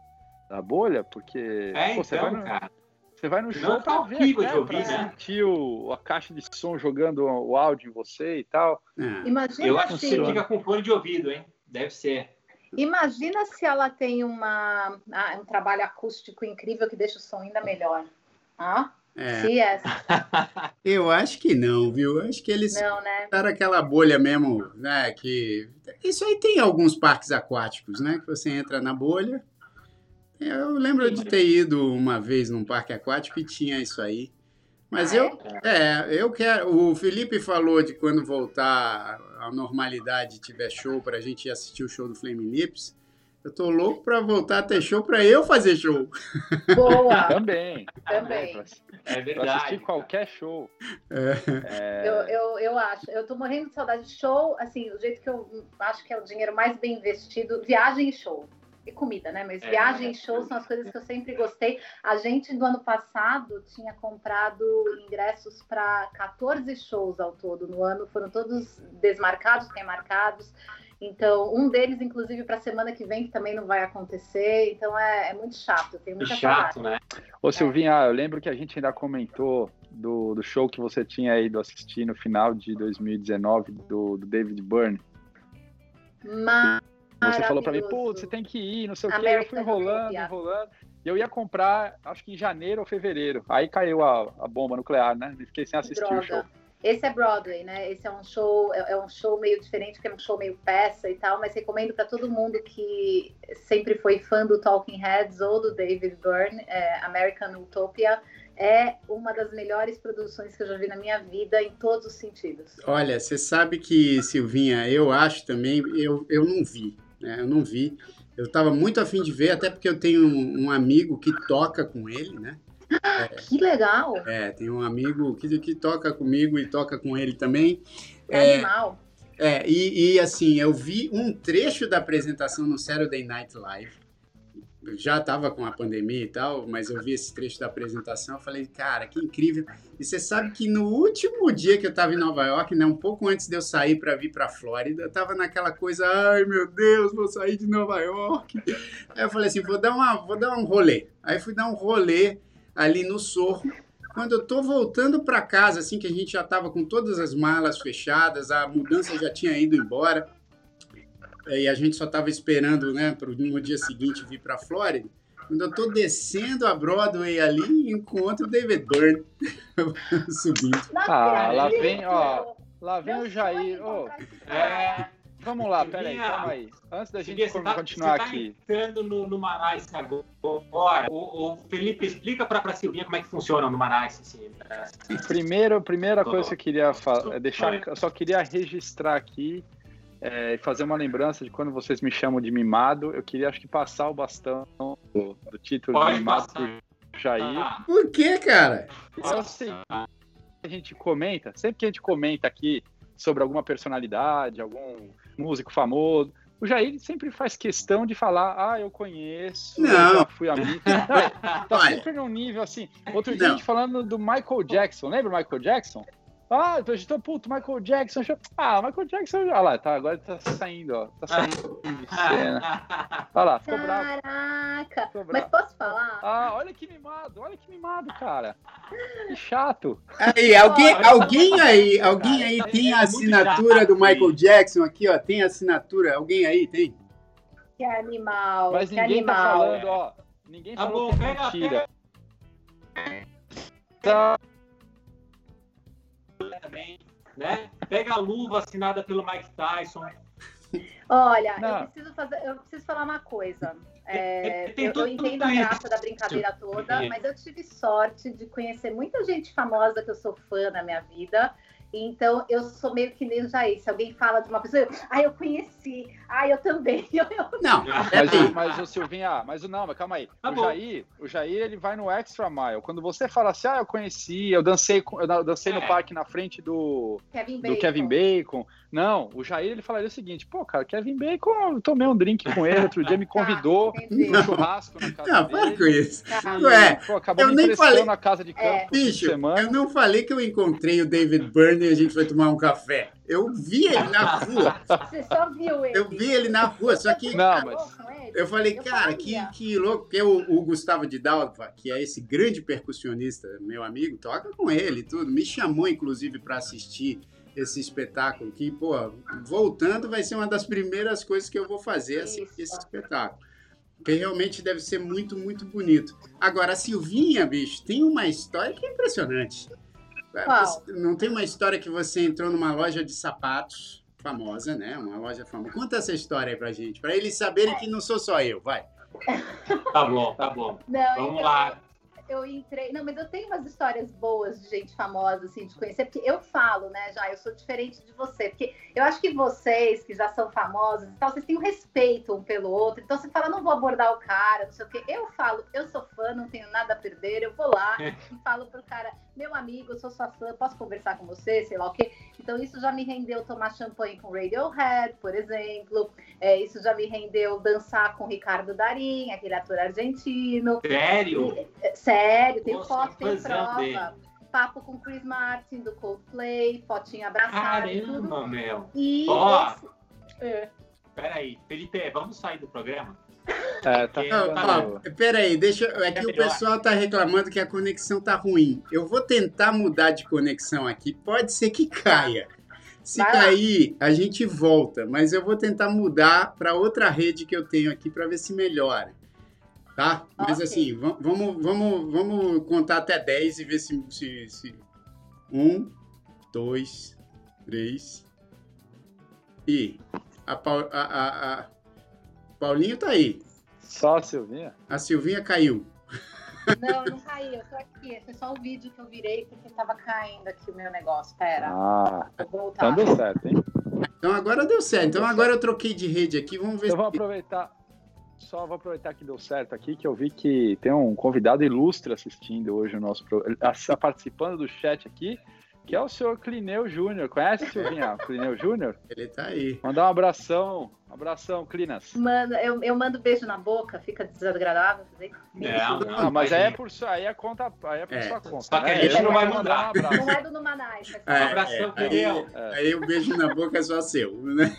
da bolha, porque é, pô, você, então, vai no, cara. você vai no show para ver até, de ouvir, pra né? sentir o, a caixa de som jogando o áudio em você e tal. É. Imagina Eu acho que você fica com fone de ouvido, hein? Deve ser. Imagina se ela tem uma, ah, um trabalho acústico incrível que deixa o som ainda melhor. Ah? É. Se é. Eu acho que não, viu? Eu acho que eles não, né? aquela bolha mesmo, né? Que isso aí tem alguns parques aquáticos, né? Que você entra na bolha, eu lembro de ter ido uma vez num parque aquático e tinha isso aí. Mas ah, eu, é? é, eu quero. O Felipe falou de quando voltar à normalidade tiver show para a gente ir assistir o show do Flame Lips. Eu tô louco para voltar a ter show para eu fazer show. Boa! Também. Também. É verdade. Pra assistir qualquer show. É. É... Eu, eu, eu acho. Eu tô morrendo de saudade de show. Assim, o jeito que eu acho que é o dinheiro mais bem investido, viagem e show e comida, né? Mas é, viagem e show são as coisas que eu sempre gostei. A gente, do ano passado, tinha comprado ingressos para 14 shows ao todo no ano. Foram todos desmarcados, remarcados. Então, um deles, inclusive, para a semana que vem, que também não vai acontecer. Então, é, é muito chato. Tem muita chato, saudade. né? Ô, Silvinha, eu lembro que a gente ainda comentou do, do show que você tinha ido assistir no final de 2019 do, do David Byrne. Mas você falou para mim, pô, você tem que ir, não sei o quê. Eu fui enrolando, enrolando. E eu ia comprar, acho que em janeiro ou fevereiro. Aí caiu a, a bomba nuclear, né? E fiquei sem assistir Droga. o show. Esse é Broadway, né? Esse é um show, é, é um show meio diferente, porque é um show meio peça e tal, mas recomendo para todo mundo que sempre foi fã do Talking Heads ou do David Byrne, é, American Utopia. É uma das melhores produções que eu já vi na minha vida, em todos os sentidos. Olha, você sabe que, Silvinha, eu acho também, eu, eu não vi, né? Eu não vi. Eu estava muito afim de ver, até porque eu tenho um, um amigo que toca com ele, né? É, que legal! É, tem um amigo que, que toca comigo e toca com ele também. É, animal. É, e, e, assim, eu vi um trecho da apresentação no Saturday Night Live. Já estava com a pandemia e tal, mas eu vi esse trecho da apresentação, eu falei, cara, que incrível. E você sabe que no último dia que eu estava em Nova York, né, um pouco antes de eu sair para vir para Flórida, eu estava naquela coisa, ai meu Deus, vou sair de Nova York. Aí eu falei assim, vou dar, uma, vou dar um rolê. Aí fui dar um rolê ali no Sorro. Quando eu tô voltando para casa, assim que a gente já estava com todas as malas fechadas, a mudança já tinha ido embora, e a gente só estava esperando, né, para no dia seguinte vir para Flórida. Quando eu tô descendo a Broadway ali, encontro o David Byrne subindo. Ah, lá vem, ó, lá vem o Jair. Oh, é, Vamos lá, peraí, calma aí. Antes da gente tá, continuar tá aqui. entrando no, no Marais agora. O, o Felipe, explica para a Silvinha como é que funciona no Marais. Assim, Primeiro, primeira coisa que eu queria falar, é deixar, eu só queria registrar aqui é, e fazer uma lembrança de quando vocês me chamam de mimado. Eu queria, acho que, passar o bastão do, do título Pode de mimado passar. pro Jair. Ah. Por que, cara? É assim, a gente comenta, sempre que a gente comenta aqui sobre alguma personalidade, algum músico famoso. O Jair sempre faz questão de falar, ah, eu conheço, não. eu já fui amigo. Não, tá sempre num nível assim. Outro dia não. a gente falando do Michael Jackson, lembra o Michael Jackson? Ah, a gente tá, puto, Michael Jackson. Ah, Michael Jackson, olha lá, tá, agora tá saindo, ó. Tá saindo de cena. Olha lá, ficou bravo. Caraca, ficou bravo. mas posso falar? Ah, olha que mimado, olha que mimado, cara. Que chato. Aí, alguém, alguém aí, alguém aí tem a assinatura do Michael Jackson aqui, ó, tem a assinatura, alguém aí tem? Que animal, Mas que ninguém animal. tá falando, ó, ninguém tá falou que é mentira. Tá também, né? Pega a luva assinada pelo Mike Tyson. Olha, eu preciso, fazer, eu preciso falar uma coisa. É, eu, eu, entendo a graça da brincadeira toda, mas eu tive sorte de conhecer muita gente famosa que eu sou fã na minha vida então, eu sou meio que nem o Jair. Se alguém fala de uma pessoa, eu, ah, eu conheci, ah, eu também. Não, mas, mas o Silvinha, mas não, mas calma aí. Tá o, Jair, o Jair, ele vai no extra mile. Quando você fala assim, ah, eu conheci, eu dancei, eu dancei é. no parque na frente do Kevin Bacon. Do Kevin Bacon. Não, o Jair, ele falaria o seguinte, pô, cara, Kevin Bacon, eu tomei um drink com ele, outro dia me tá, convidou tá, um churrasco na casa não, dele. Não, com isso. Ué, pô, acabou eu me nem falei... na casa de campo é. Bicho, eu não falei que eu encontrei o David Byrne e a gente foi tomar um café. Eu vi ele na rua. Você só viu ele. Eu vi ele na rua, só que. Não, mas. Eu falei, cara, que, que louco. Porque o, o Gustavo de Dalva, que é esse grande percussionista, meu amigo, toca com ele e tudo. Me chamou, inclusive, para assistir esse espetáculo. Que, pô, voltando, vai ser uma das primeiras coisas que eu vou fazer, assistir esse espetáculo. Porque realmente deve ser muito, muito bonito. Agora, a Silvinha, bicho, tem uma história que é impressionante. Qual? Não tem uma história que você entrou numa loja de sapatos famosa, né? Uma loja famosa. Conta essa história aí pra gente, pra eles saberem que não sou só eu, vai. Tá bom, tá bom. Não, Vamos então, lá. Eu entrei. Não, mas eu tenho umas histórias boas de gente famosa, assim, de conhecer, porque eu falo, né, já, eu sou diferente de você, porque eu acho que vocês, que já são famosos e tal, vocês têm um respeito um pelo outro, então você fala, não vou abordar o cara, não sei o quê. Eu falo, eu sou fã, não tenho nada a perder, eu vou lá e falo pro cara, meu amigo, eu sou sua fã, posso conversar com você, sei lá o quê. Então isso já me rendeu tomar champanhe com Radiohead, por exemplo, é, isso já me rendeu dançar com Ricardo Darim, aquele ator argentino. Sério? E, é, sério, tem Nossa, foto, tem prova. Dele. Papo com Chris Martin do Coldplay, fotinho abraçado. Caramba, meu. E oh. esse... é. Peraí, Felipe, vamos sair do programa? É, tá não, peraí, deixa. É que é o pessoal tá reclamando que a conexão tá ruim. Eu vou tentar mudar de conexão aqui. Pode ser que caia. Se Vai cair, lá. a gente volta, mas eu vou tentar mudar para outra rede que eu tenho aqui para ver se melhora. Tá? Mas okay. assim, vamos, vamos, vamos contar até 10 e ver se. se, se... Um, dois, três. E a, a, a, a Paulinho tá aí. Só a Silvinha? A Silvinha caiu. Não, não caiu, eu tô aqui. Foi só o vídeo que eu virei porque tava caindo aqui o meu negócio. Pera. Ah. Então deu certo, hein? Então agora deu certo. Então agora eu troquei de rede aqui. Vamos ver. Eu vou aproveitar. Só vou aproveitar que deu certo aqui, que eu vi que tem um convidado ilustre assistindo hoje o nosso participando do chat aqui que é o senhor Clineu Júnior. Conhece, Silvinha? Clineu Júnior? Ele tá aí. Mandar um abração. Um abração, Clinas. Manda, eu, eu mando beijo na boca, fica desagradável fazer Não, não, não mas aí é por sua, aí é conta, aí é por é. sua conta. Só que a gente não vai mandar. Um abraço. Não é do Numanais. É, um abração, é, aí, aí o beijo na boca é só seu, né?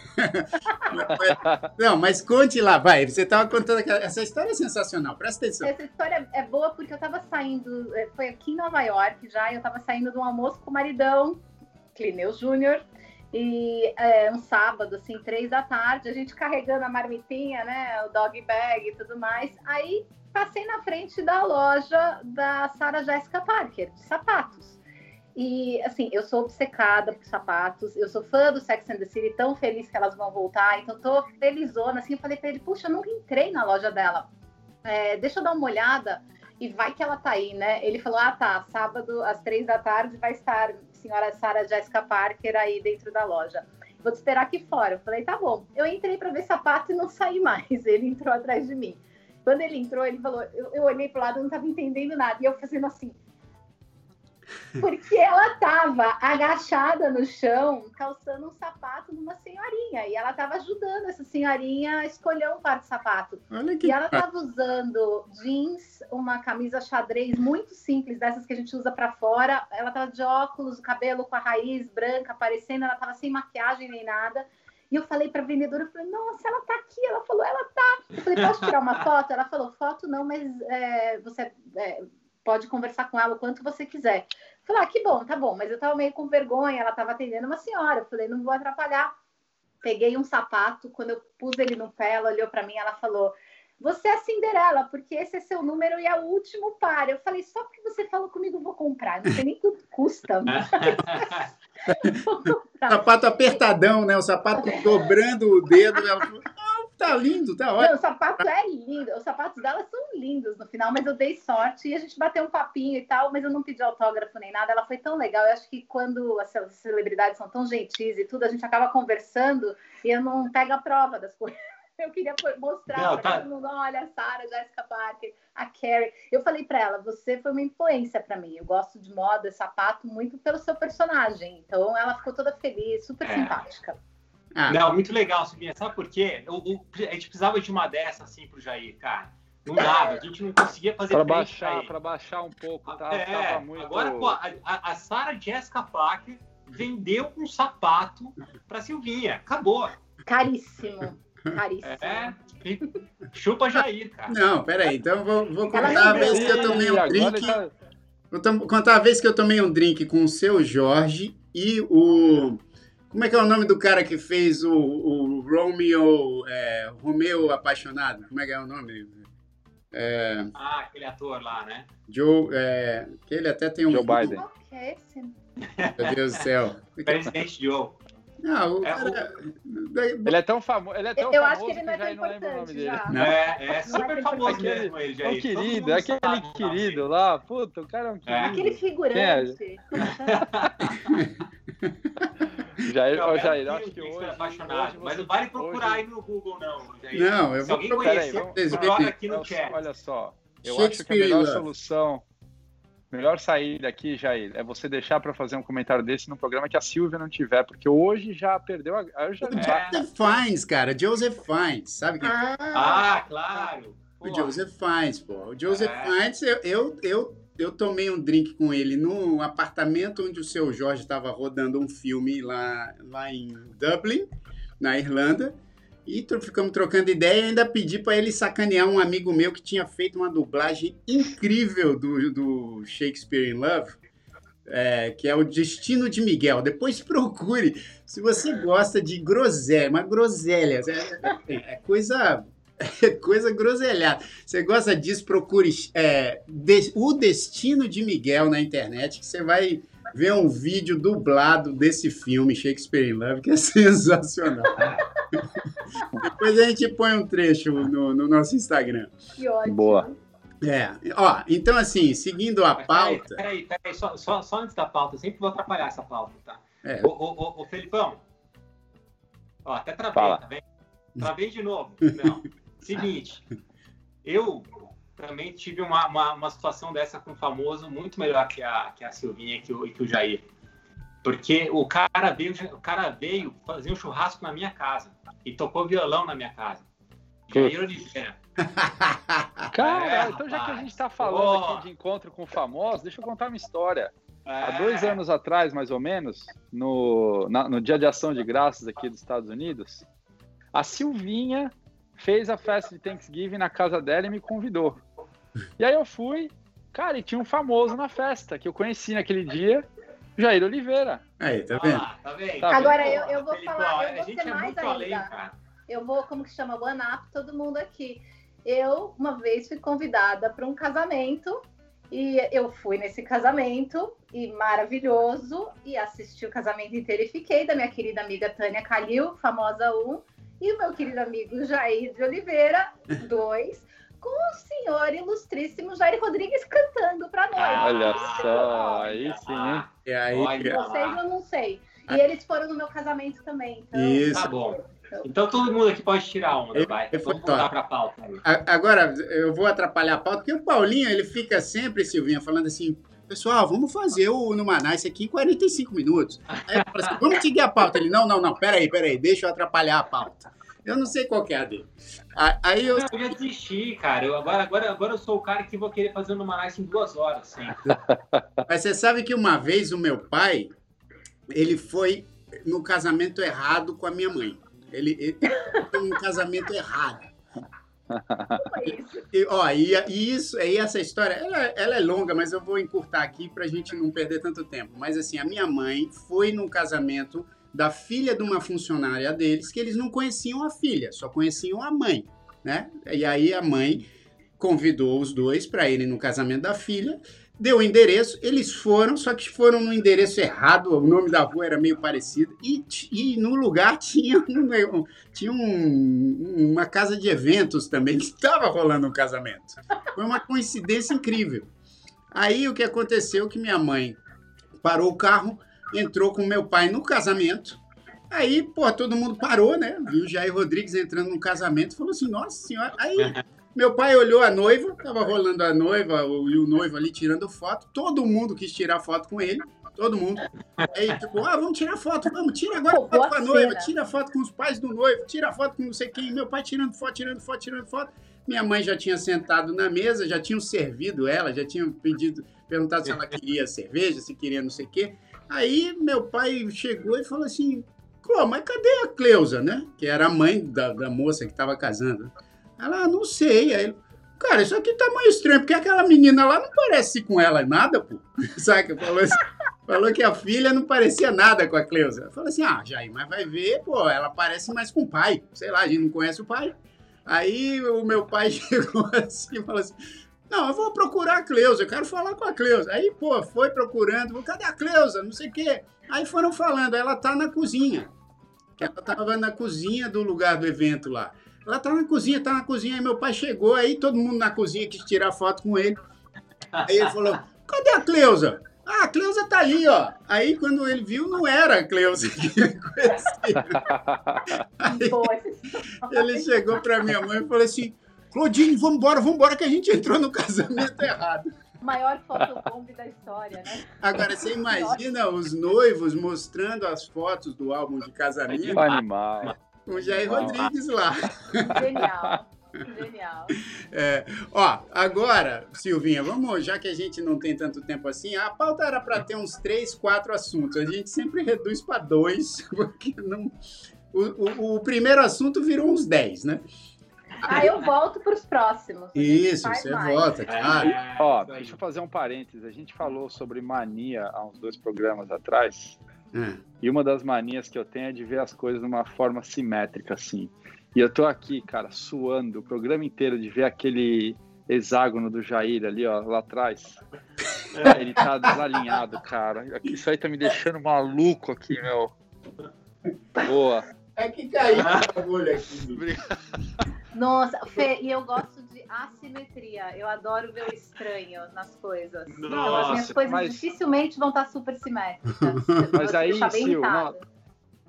não, mas conte lá, vai. Você tava contando que essa história é sensacional, presta atenção. Essa história é boa porque eu tava saindo, é, foi aqui em Nova York já, eu tava saindo de um almoço com o maridão, Clineu Júnior, e é, um sábado, assim, três da tarde, a gente carregando a marmitinha, né? O dog bag e tudo mais. Aí passei na frente da loja da Sarah Jessica Parker, de sapatos. E, assim, eu sou obcecada por sapatos, eu sou fã do Sex and the City, tão feliz que elas vão voltar, então tô felizona, assim, eu falei pra ele, puxa, eu nunca entrei na loja dela, é, deixa eu dar uma olhada, e vai que ela tá aí, né? Ele falou, ah, tá, sábado às três da tarde vai estar senhora Sarah Jessica Parker aí dentro da loja. Vou te esperar aqui fora. Eu falei, tá bom. Eu entrei para ver sapato e não saí mais. Ele entrou atrás de mim. Quando ele entrou, ele falou, eu, eu olhei pro lado, não estava entendendo nada. E eu fazendo assim, porque ela estava agachada no chão, calçando um sapato numa senhorinha. E ela estava ajudando essa senhorinha a escolher um par de sapato. E ela estava usando jeans, uma camisa xadrez muito simples, dessas que a gente usa para fora. Ela estava de óculos, o cabelo com a raiz branca aparecendo, ela estava sem maquiagem nem nada. E eu falei para a vendedora, eu falei, nossa, ela está aqui. Ela falou, ela está. Eu falei, posso tirar uma foto? Ela falou, foto não, mas é, você é, pode conversar com ela o quanto você quiser. Falei, ah, que bom, tá bom, mas eu tava meio com vergonha, ela tava atendendo uma senhora, eu falei, não vou atrapalhar. Peguei um sapato, quando eu pus ele no pé, ela olhou para mim, ela falou, você é Cinderela, porque esse é seu número e é o último par. Eu falei, só porque você falou comigo, vou comprar. Não sei nem quanto custa. sapato apertadão, né? O sapato dobrando o dedo. Ela falou, Tá lindo, tá ótimo. Não, o sapato é lindo. Os sapatos dela são lindos no final, mas eu dei sorte e a gente bateu um papinho e tal, mas eu não pedi autógrafo nem nada. Ela foi tão legal. Eu acho que quando as celebridades são tão gentis e tudo, a gente acaba conversando e eu não pego a prova das coisas. Eu queria mostrar não, tá... todo mundo, olha a Sarah, Jessica Parker, a Carrie. Eu falei para ela, você foi uma influência para mim. Eu gosto de moda, sapato muito pelo seu personagem. Então ela ficou toda feliz, super é. simpática. Ah. Não, muito legal, Silvinha. Sabe por quê? Eu, eu, a gente precisava de uma dessa assim pro Jair, cara. Não dava, a gente não conseguia fazer para baixar, para baixar um pouco, tá? É, muito... Agora, pô, a, a Sarah Jessica Parker vendeu um sapato para Silvinha. Acabou. Caríssimo. Caríssimo. É, chupa Jair, cara. Não, peraí. Então vou, vou contar a vez que eu tomei um drink. Tá... Vou contar a vez que eu tomei um drink com o seu Jorge e o como é que é o nome do cara que fez o, o Romeo, é, Romeo Apaixonado? Como é que é o nome? É, ah, aquele ator lá, né? Joe, é, que ele até tem um... Joe Biden. Okay, Meu Deus do céu. Presidente Joe. Ah, o é, cara... Ele é tão, famo... ele é tão eu famoso acho que ele não é tão importante já. É, é super famoso aquele, mesmo ele, Jair. É um querido, aquele sabe, querido não, lá. Puta, o cara é um querido. Aquele figurante. Jair, não, Jair, acho que hoje, apaixonado. Hoje Mas não vale procurar hoje... aí no Google, não. Jair. Não, eu Se alguém conhecer, joga aqui no chat. Olha só, eu acho que a melhor solução melhor saída aqui, Jair, é você deixar para fazer um comentário desse no programa que a Silvia não tiver, porque hoje já perdeu a. Já... O Joseph Fiennes, cara, Joseph Fiennes, sabe quem ah, ah, claro. O Joseph Fiennes, pô. O Joseph é. Fiennes, eu, eu, eu, eu, tomei um drink com ele no apartamento onde o seu Jorge estava rodando um filme lá, lá em Dublin, na Irlanda. E ficamos trocando ideia e ainda pedi para ele sacanear um amigo meu que tinha feito uma dublagem incrível do, do Shakespeare in Love, é, que é o Destino de Miguel. Depois procure, se você gosta de groselha, uma groselha, é, é, é coisa coisa groselhada. Você gosta disso, procure é, de, o Destino de Miguel na internet, que você vai ver um vídeo dublado desse filme, Shakespeare in Love, que é sensacional. Depois a gente põe um trecho no, no nosso Instagram. Que ótimo. Boa. É, ó, então assim, seguindo a pauta. Peraí, peraí, peraí só, só, só, antes da pauta, eu sempre vou atrapalhar essa pauta, tá? É. Ô, ô, ô, ô Felipão, ó, até travei, Fala. tá bem? Travei de novo. Não. Seguinte, eu também tive uma, uma, uma, situação dessa com o famoso muito melhor que a, que a Silvinha e que o, que o Jair. Porque o cara, veio, o cara veio fazer um churrasco na minha casa e tocou violão na minha casa. Jair Oliveira. Cara, é, então já que a gente está falando oh. aqui de encontro com famosos, deixa eu contar uma história. É. Há dois anos atrás, mais ou menos, no, na, no Dia de Ação de Graças aqui dos Estados Unidos, a Silvinha fez a festa de Thanksgiving na casa dela e me convidou. E aí eu fui, cara, e tinha um famoso na festa que eu conheci naquele dia, Jair Oliveira. Aí, tá vendo? Ah, tá vendo? Tá Agora eu, eu vou falar, eu vou ser é mais ainda. Além, eu vou, como que chama, one up todo mundo aqui. Eu, uma vez, fui convidada para um casamento e eu fui nesse casamento e maravilhoso e assisti o casamento inteiro e fiquei da minha querida amiga Tânia Calil, famosa 1, e o meu querido amigo Jair de Oliveira, 2 com o senhor ilustríssimo Jair Rodrigues cantando para nós. Ah, olha só, aí sim. E aí, Vocês eu não sei. E eles foram no meu casamento também. Então... Isso. Tá bom. Então todo mundo aqui pode tirar onda, vai. Eu, Vamos voltar para a pauta. Aí. Agora, eu vou atrapalhar a pauta, porque o Paulinho, ele fica sempre, Silvinha, falando assim, pessoal, vamos fazer o Numaná isso aqui em 45 minutos. Aí eu falo assim, vamos seguir a pauta. Ele, não, não, não, peraí, peraí, deixa eu atrapalhar a pauta. Eu não sei qual é a dele. Aí eu... eu ia desistir, cara. Eu, agora, agora, agora eu sou o cara que vou querer fazer uma análise em duas horas, sim. Mas você sabe que uma vez o meu pai, ele foi no casamento errado com a minha mãe. Ele, ele foi um casamento errado. E, ó, e, e, isso, e essa história, ela, ela, é longa, mas eu vou encurtar aqui para a gente não perder tanto tempo. Mas assim, a minha mãe foi num casamento da filha de uma funcionária deles, que eles não conheciam a filha, só conheciam a mãe, né? E aí a mãe convidou os dois para irem no casamento da filha, deu o endereço, eles foram, só que foram no endereço errado, o nome da rua era meio parecido, e, e no lugar tinha, tinha um, uma casa de eventos também que estava rolando um casamento. Foi uma coincidência incrível. Aí o que aconteceu que minha mãe parou o carro, entrou com meu pai no casamento. Aí, pô, todo mundo parou, né? Viu o Jair Rodrigues entrando no casamento falou assim: Nossa senhora. Aí meu pai olhou a noiva, tava rolando a noiva e o noivo ali tirando foto. Todo mundo quis tirar foto com ele. Todo mundo. Aí, tipo, ah, vamos tirar foto, vamos, tira agora foto com a noiva, tira foto com os pais do noivo, tira foto com não sei quem. Meu pai tirando foto, tirando foto, tirando foto. Minha mãe já tinha sentado na mesa, já tinham servido ela, já tinham pedido, perguntado se ela queria cerveja, se queria não sei o quê. Aí meu pai chegou e falou assim: Clô, mas cadê a Cleusa, né? Que era a mãe da, da moça que estava casando. Ela, ah, não sei. Aí cara, isso aqui tá meio estranho, porque aquela menina lá não parece com ela nada, pô. Sabe? Falou, assim, falou que a filha não parecia nada com a Cleusa. Falou assim: ah, Jair, mas vai ver, pô, ela parece mais com o pai. Sei lá, a gente não conhece o pai. Aí o meu pai chegou assim e falou assim: não, eu vou procurar a Cleusa, eu quero falar com a Cleusa. Aí, pô, foi procurando, cadê a Cleusa? Não sei o quê. Aí foram falando, ela tá na cozinha. ela estava na cozinha do lugar do evento lá. Ela tá na cozinha, tá na cozinha, aí meu pai chegou, aí todo mundo na cozinha quis tirar foto com ele. Aí ele falou, cadê a Cleusa? Ah, a Cleusa tá ali, ó. Aí quando ele viu, não era a Cleusa que ele conhecia. Aí, ele chegou pra minha mãe e falou assim, Claudine, vamos embora, vamos embora que a gente entrou no casamento errado. Maior fotobomb da história, né? Agora, você imagina os noivos mostrando as fotos do álbum de casamento. Animal. Com Jair Rodrigues lá. Genial. Genial. É, ó, agora, Silvinha, vamos, já que a gente não tem tanto tempo assim, a pauta era para ter uns três, quatro assuntos. A gente sempre reduz para dois, porque não. O, o, o, primeiro assunto virou uns dez, né? Ah, eu volto para os próximos. Isso, você mais. volta, claro. É, ó, deixa eu fazer um parênteses. A gente falou sobre mania há uns dois programas atrás. Hum. E uma das manias que eu tenho é de ver as coisas de uma forma simétrica, assim. E eu tô aqui, cara, suando o programa inteiro de ver aquele hexágono do Jair ali, ó, lá atrás. É, ele tá desalinhado, cara. Isso aí tá me deixando maluco aqui, meu. Boa. É que caiu a agulha aqui. Nossa, Fê, e eu gosto de assimetria. Eu adoro ver o estranho nas coisas. Nossa, então, as minhas coisas mas... dificilmente vão estar super simétricas. Mas aí, Sil, não,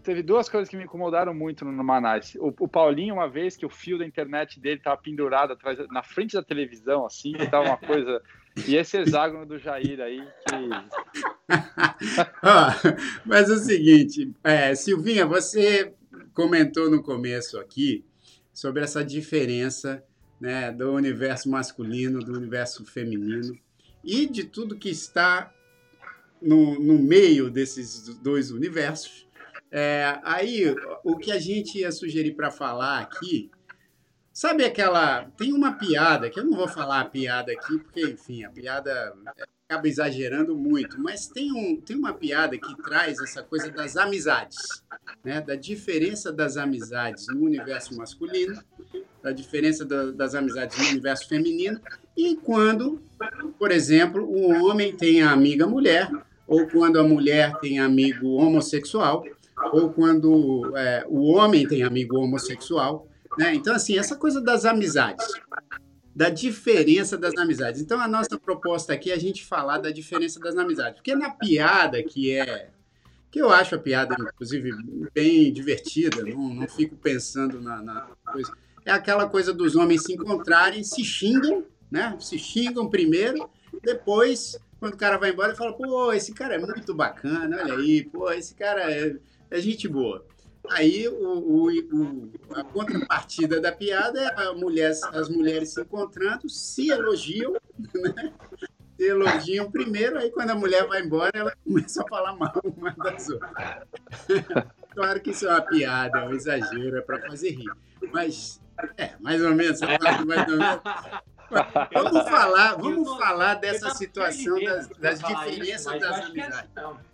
teve duas coisas que me incomodaram muito no Manais. O, o, Paulinho, uma vez, que o fio da internet dele tava pendurado atrás, na frente da televisão, assim, que tava uma coisa. E esse hexágono do Jair aí, que. mas é o seguinte, é, Silvinha, você comentou no começo aqui sobre essa diferença né, do universo masculino, do universo feminino e de tudo que está no, no meio desses dois universos. É, aí, o que a gente ia sugerir para falar aqui, sabe aquela. Tem uma piada, que eu não vou falar a piada aqui, porque, enfim, a piada acaba exagerando muito, mas tem, um, tem uma piada que traz essa coisa das amizades, né? da diferença das amizades no universo masculino, da diferença da, das amizades no universo feminino, e quando, por exemplo, o homem tem a amiga mulher, ou quando a mulher tem amigo homossexual, ou quando é, o homem tem amigo homossexual. Né? Então, assim, essa coisa das amizades, da diferença das amizades. Então, a nossa proposta aqui é a gente falar da diferença das amizades. Porque na piada, que é. que eu acho a piada, inclusive, bem divertida, não, não fico pensando na, na coisa. É aquela coisa dos homens se encontrarem, se xingam, né? Se xingam primeiro, depois, quando o cara vai embora, fala: pô, esse cara é muito bacana, olha aí, pô, esse cara é é gente boa. Aí o, o, o, a contrapartida da piada é mulher, as mulheres se encontrando, se elogiam, né? se elogiam primeiro, aí quando a mulher vai embora, ela começa a falar mal uma das outras. claro que isso é uma piada, é um exagero, é para fazer rir. Mas, é, mais ou menos, mais ou menos. Vamos falar, vamos falar dessa situação das, das diferenças das amizades.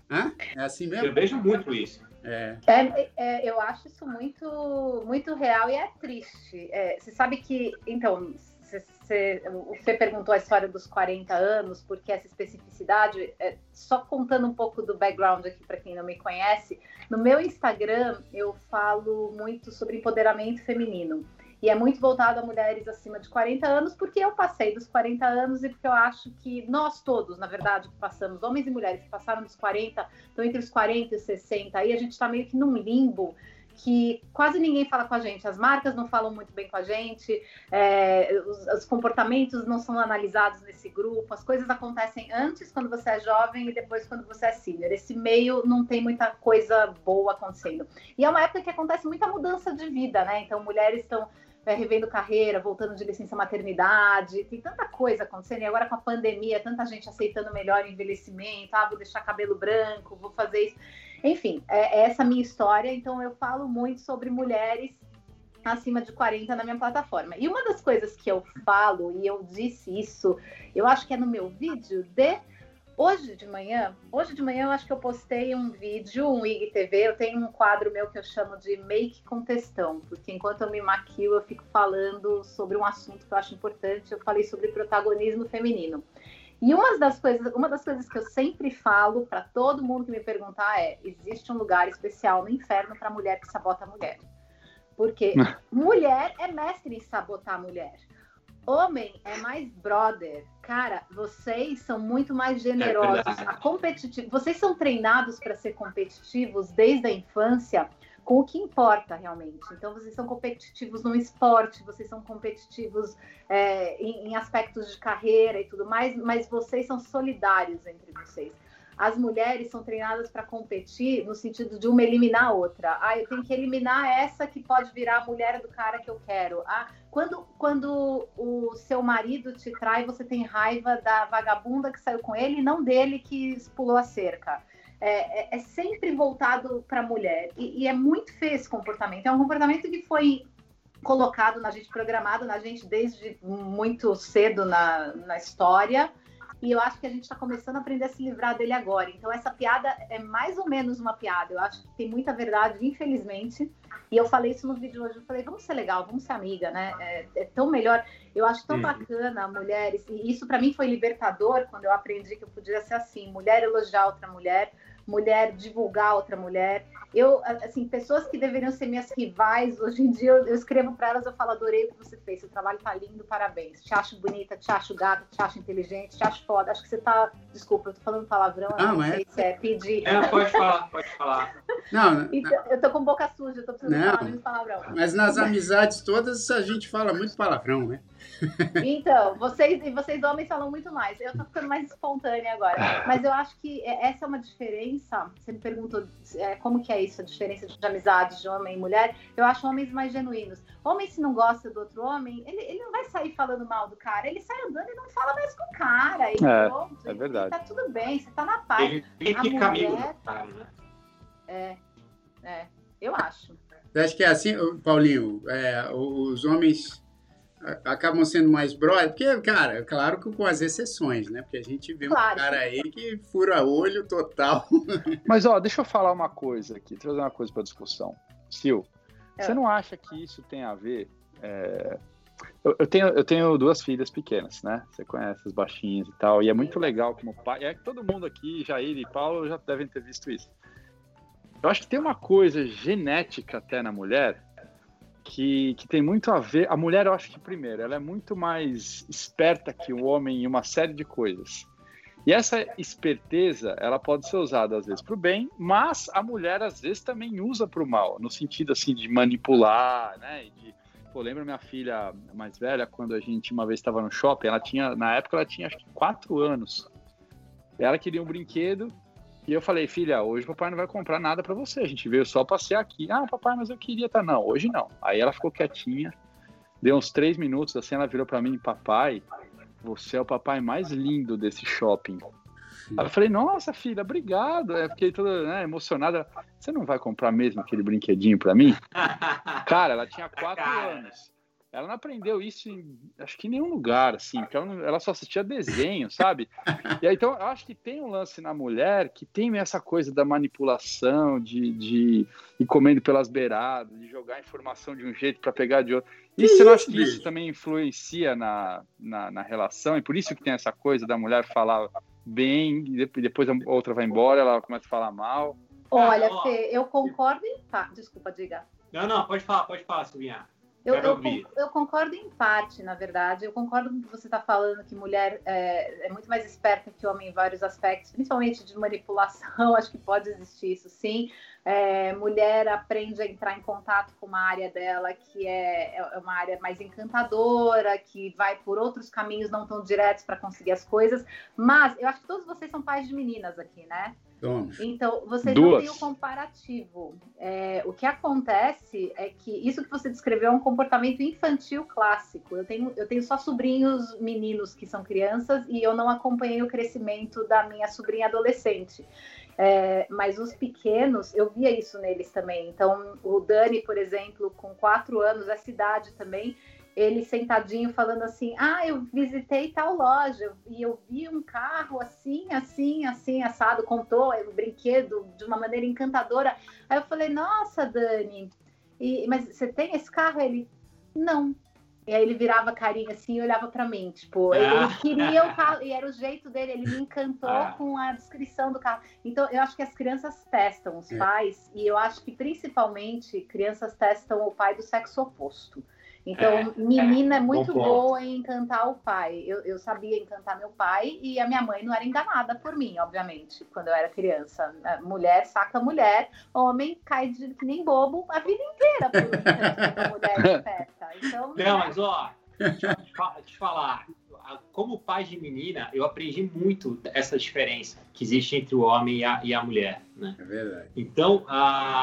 Hã? É assim mesmo? Eu vejo muito isso. É. É, é, eu acho isso muito, muito real e é triste. É, você sabe que, então, você, você perguntou a história dos 40 anos, porque essa especificidade, é, só contando um pouco do background aqui para quem não me conhece, no meu Instagram eu falo muito sobre empoderamento feminino. E é muito voltado a mulheres acima de 40 anos, porque eu passei dos 40 anos e porque eu acho que nós todos, na verdade, que passamos, homens e mulheres que passaram dos 40, estão entre os 40 e 60, aí a gente está meio que num limbo que quase ninguém fala com a gente, as marcas não falam muito bem com a gente, é, os, os, comportamentos não são analisados nesse grupo, as coisas acontecem antes quando você é jovem e depois quando você é senior. Esse meio não tem muita coisa boa acontecendo. E é uma época que acontece muita mudança de vida, né? Então, mulheres estão é, revendo carreira, voltando de licença maternidade, tem tanta coisa acontecendo, e agora com a pandemia, tanta gente aceitando melhor envelhecimento, ah, vou deixar cabelo branco, vou fazer isso. Enfim, é, é essa minha história, então eu falo muito sobre mulheres acima de 40 na minha plataforma. E uma das coisas que eu falo, e eu disse isso, eu acho que é no meu vídeo de Hoje de manhã, hoje de manhã eu acho que eu postei um vídeo, um IGTV, eu tenho um quadro meu que eu chamo de Make com Textão, porque enquanto eu me maquio eu fico falando sobre um assunto que eu acho importante, eu falei sobre protagonismo feminino. E uma das coisas, uma das coisas que eu sempre falo para todo mundo que me perguntar é: existe um lugar especial no inferno para mulher que sabota a mulher. Porque mulher é mestre em sabotar a mulher. Homem é mais brother. Cara, vocês são muito mais generosos. É a competitivo... Vocês são treinados para ser competitivos desde a infância com o que importa realmente. Então, vocês são competitivos no esporte, vocês são competitivos é, em, em, aspectos de carreira e tudo mais, mas vocês são solidários entre vocês. As mulheres são treinadas para competir no sentido de uma eliminar a outra. Ah, eu tenho que eliminar essa que pode virar a mulher do cara que eu quero. Ah, quando, quando o seu marido te trai, você tem raiva da vagabunda que saiu com ele e não dele que pulou a cerca é, é, é sempre voltado para a mulher. E, e, é muito feio esse comportamento. É um comportamento que foi colocado na gente, programado na gente desde muito cedo na, na história. E eu acho que a gente está começando a aprender a se livrar dele agora. Então, essa piada é mais ou menos uma piada. Eu acho que tem muita verdade, infelizmente. E eu falei isso no vídeo hoje. Eu falei, vamos ser legal, vamos ser amiga, né? É, é tão melhor. Eu acho tão bacana mulheres. E isso para mim foi libertador quando eu aprendi que eu podia ser assim: mulher elogiar outra mulher, mulher divulgar outra mulher. Eu, assim, pessoas que deveriam ser minhas rivais, hoje em dia eu, eu escrevo para elas, eu falo, adorei o que você fez, seu trabalho tá lindo, parabéns. Te acho bonita, te acho gata, te acho inteligente, te acho foda. Acho que você tá. Desculpa, eu tô falando palavrão, não mas... sei se é pedir. É, pode falar, pode falar. Não, então, eu tô com boca suja, eu tô precisando não, falar menos palavrão. Mas nas amizades todas a gente fala muito palavrão, né? Então, vocês e vocês homens falam muito mais. Eu tô ficando mais espontânea agora. Mas eu acho que é, essa é uma diferença. Você me perguntou é, como que é isso, a diferença de amizade de homem e mulher. Eu acho homens mais genuínos. Homem, se não gosta do outro homem, ele, ele não vai sair falando mal do cara. Ele sai andando e não fala mais com o cara. E é, pronto, é verdade. tá tudo bem, você tá na paz. Ele, ele a mulher, cara, né? É, é, eu acho. Eu acho que é assim, Paulinho, é, os homens acabam sendo mais brother, porque, cara, é claro que com as exceções, né? Porque a gente vê claro. um cara aí que fura olho total. Mas, ó, deixa eu falar uma coisa aqui, trazer uma coisa para discussão. Sil, é. você não acha que isso tem a ver... É... Eu, eu, tenho, eu tenho duas filhas pequenas, né? Você conhece as baixinhas e tal, e é muito legal como pai... É que todo mundo aqui, Jair e Paulo, já devem ter visto isso. Eu acho que tem uma coisa genética até na mulher que, que tem muito a ver. A mulher, eu acho que, primeiro, ela é muito mais esperta que o homem em uma série de coisas. E essa esperteza, ela pode ser usada às vezes para o bem, mas a mulher às vezes também usa para o mal, no sentido assim de manipular, né? De, pô, lembro minha filha mais velha quando a gente uma vez estava no shopping, ela tinha na época ela tinha acho que quatro anos. Ela queria um brinquedo e eu falei, filha, hoje o papai não vai comprar nada para você. A gente veio só passear aqui. Ah, papai, mas eu queria tá não, hoje não. Aí ela ficou quietinha. Deu uns três minutos assim, ela virou para mim, papai, você é o papai mais lindo desse shopping. Aí eu falei, nossa, filha, obrigado. É, fiquei toda né, emocionada. Você não vai comprar mesmo aquele brinquedinho para mim? Cara, ela tinha quatro anos. Ela não aprendeu isso em, acho que em nenhum lugar, assim, porque ela, não, ela só assistia desenho, sabe? E aí, então, eu acho que tem um lance na mulher que tem essa coisa da manipulação, de, de ir comendo pelas beiradas, de jogar informação de um jeito para pegar de outro. Isso, eu acho que isso também influencia na, na, na, relação, e por isso que tem essa coisa da mulher falar bem, e depois a outra vai embora, ela começa a falar mal. Olha, Fê, eu concordo em... Tá, desculpa, diga. Não, não, pode falar, pode falar, Silvinha. Eu, eu, eu, concordo em parte, na verdade. Eu concordo com o que você está falando, que mulher é, é, muito mais esperta que homem em vários aspectos, principalmente de manipulação. Acho que pode existir isso, sim. É, mulher aprende a entrar em contato com uma área dela que é, é uma área mais encantadora, que vai por outros caminhos não tão diretos para conseguir as coisas. Mas eu acho que todos vocês são pais de meninas aqui, né? Então, vocês Duas. não têm o comparativo. É, o que acontece é que isso que você descreveu é um comportamento infantil clássico. Eu tenho, eu tenho só sobrinhos meninos que são crianças e eu não acompanhei o crescimento da minha sobrinha adolescente. É, mas os pequenos, eu via isso neles também. Então, o Dani, por exemplo, com quatro anos, essa idade também, ele sentadinho falando assim: Ah, eu visitei tal loja e eu vi um carro assim, assim, assim, assado, contou o brinquedo de uma maneira encantadora. Aí eu falei: Nossa, Dani, e, mas você tem esse carro? Ele: Não. E aí ele virava carinha assim e olhava para mim, tipo, ele, ele queria o carro, e era o jeito dele, ele me encantou ah. com a descrição do carro. Então, eu acho que as crianças testam os é. pais, e eu acho que principalmente crianças testam o pai do sexo oposto. Então, é, menina é, é muito boa em encantar o pai. Eu, eu sabia encantar meu pai e a minha mãe não era enganada por mim, obviamente, quando eu era criança. Mulher saca mulher, homem cai de que nem bobo a vida inteira por mulher esperta. Então, não, né? mas ó, deixa eu te falar. Como pai de menina, eu aprendi muito essa diferença que existe entre o homem e a, e a mulher. Né? É verdade. Então,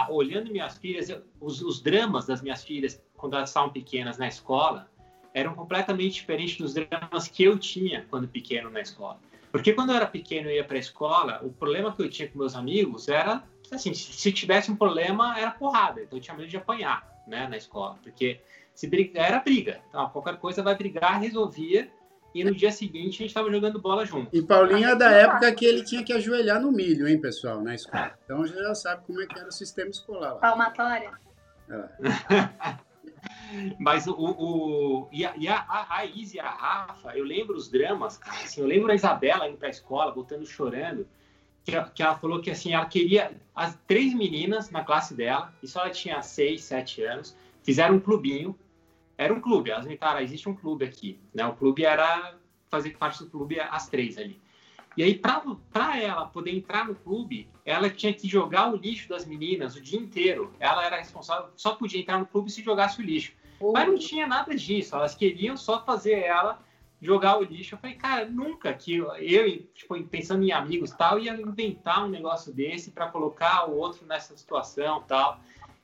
olhando minhas filhas, os, os dramas das minhas filhas quando elas estavam pequenas na escola, eram completamente diferentes dos dramas que eu tinha quando pequeno na escola. Porque quando eu era pequeno e ia para a escola, o problema que eu tinha com meus amigos era, assim, se tivesse um problema, era porrada. Então eu tinha medo de apanhar, né, na escola. Porque se briga, era briga. Então, qualquer coisa vai brigar, resolvia. E no dia seguinte a gente estava jogando bola junto. E Paulinho é da época que ele tinha que ajoelhar no milho, hein, pessoal, na escola. Então já sabe como é que era o sistema escolar lá. Palmatória. É. Mas o. o e a, e a, a Raiz e a Rafa, eu lembro os dramas, assim, eu lembro a Isabela indo pra escola, voltando chorando, que, que ela falou que assim, ela queria. As três meninas na classe dela, e só ela tinha seis, sete anos, fizeram um clubinho. Era um clube, elas me falaram, existe um clube aqui. Né? O clube era fazer parte do clube as três ali. E aí, para ela poder entrar no clube, ela tinha que jogar o lixo das meninas o dia inteiro. Ela era responsável, só podia entrar no clube se jogasse o lixo. Mas não tinha nada disso. Elas queriam só fazer ela jogar o lixo. Eu falei, cara, nunca que eu, eu tipo, pensando em amigos tal, ia inventar um negócio desse para colocar o outro nessa situação tal.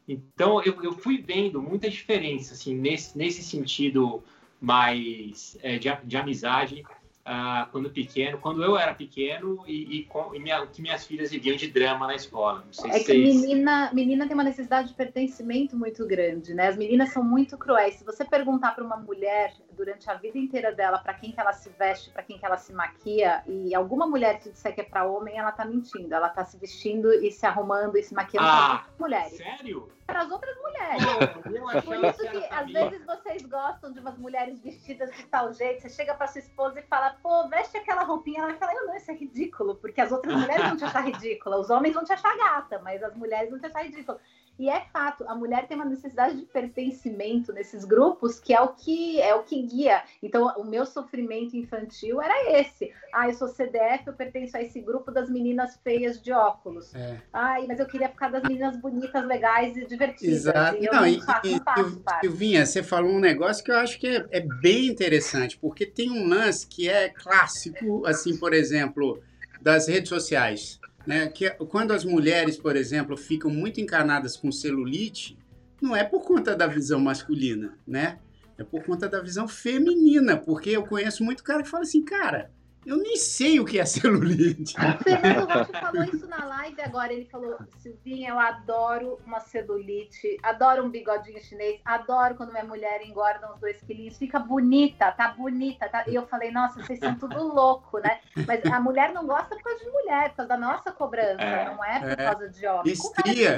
Então, eu, eu fui vendo muita diferença, assim, nesse, nesse sentido mais é, de, de amizade uh, quando pequeno, quando eu era pequeno e, e, com, e minha, que minhas filhas viviam de drama na escola. é que menina, menina tem uma necessidade de pertencimento muito grande, né? As meninas são muito cruéis. Se você perguntar para uma mulher durante a vida inteira dela para quem que ela se veste, para quem que ela se maquia, e alguma mulher que disser que é para homem, ela tá mentindo. Ela tá se vestindo e se arrumando e se maquiando ah, para mulheres. Sério? Para as outras mulheres. Oh, Por isso que, que às vezes vocês gostam de umas mulheres vestidas de tal jeito. Você chega para sua esposa e fala, pô, veste aquela roupinha. Ela vai falar, eu não, isso é ridículo, porque as outras mulheres vão te achar ridícula. Os homens vão te achar gata, mas as mulheres vão te achar ridícula. E é fato, a mulher tem uma necessidade de pertencimento nesses grupos, que é o que é o que guia. Então, o meu sofrimento infantil era esse. Ah, eu sou CDF, eu pertenço a esse grupo das meninas feias de óculos. É. Ai, mas eu queria ficar das meninas bonitas, legais e divertidas. Exato. E não, e, e, Silvinha, você falou um negócio que eu acho que é, é bem interessante, porque tem um lance que é clássico, assim, por exemplo, das redes sociais né? Que quando as mulheres, por exemplo, ficam muito encarnadas com celulite, não é por conta da visão masculina, né? É por conta da visão feminina, porque eu conheço muito cara que fala assim, cara, eu nem sei o que é celulite. O Fernando Rocha falou isso na live agora. Ele falou: Silvinha, eu adoro uma celulite, adoro um bigodinho chinês, adoro quando minha mulher engorda uns dois quilinhos, fica bonita, tá bonita. Tá? E eu falei: nossa, vocês são tudo louco, né? Mas a mulher não gosta por causa de mulher, por causa da nossa cobrança, é, não é por é. causa de homem. Estria,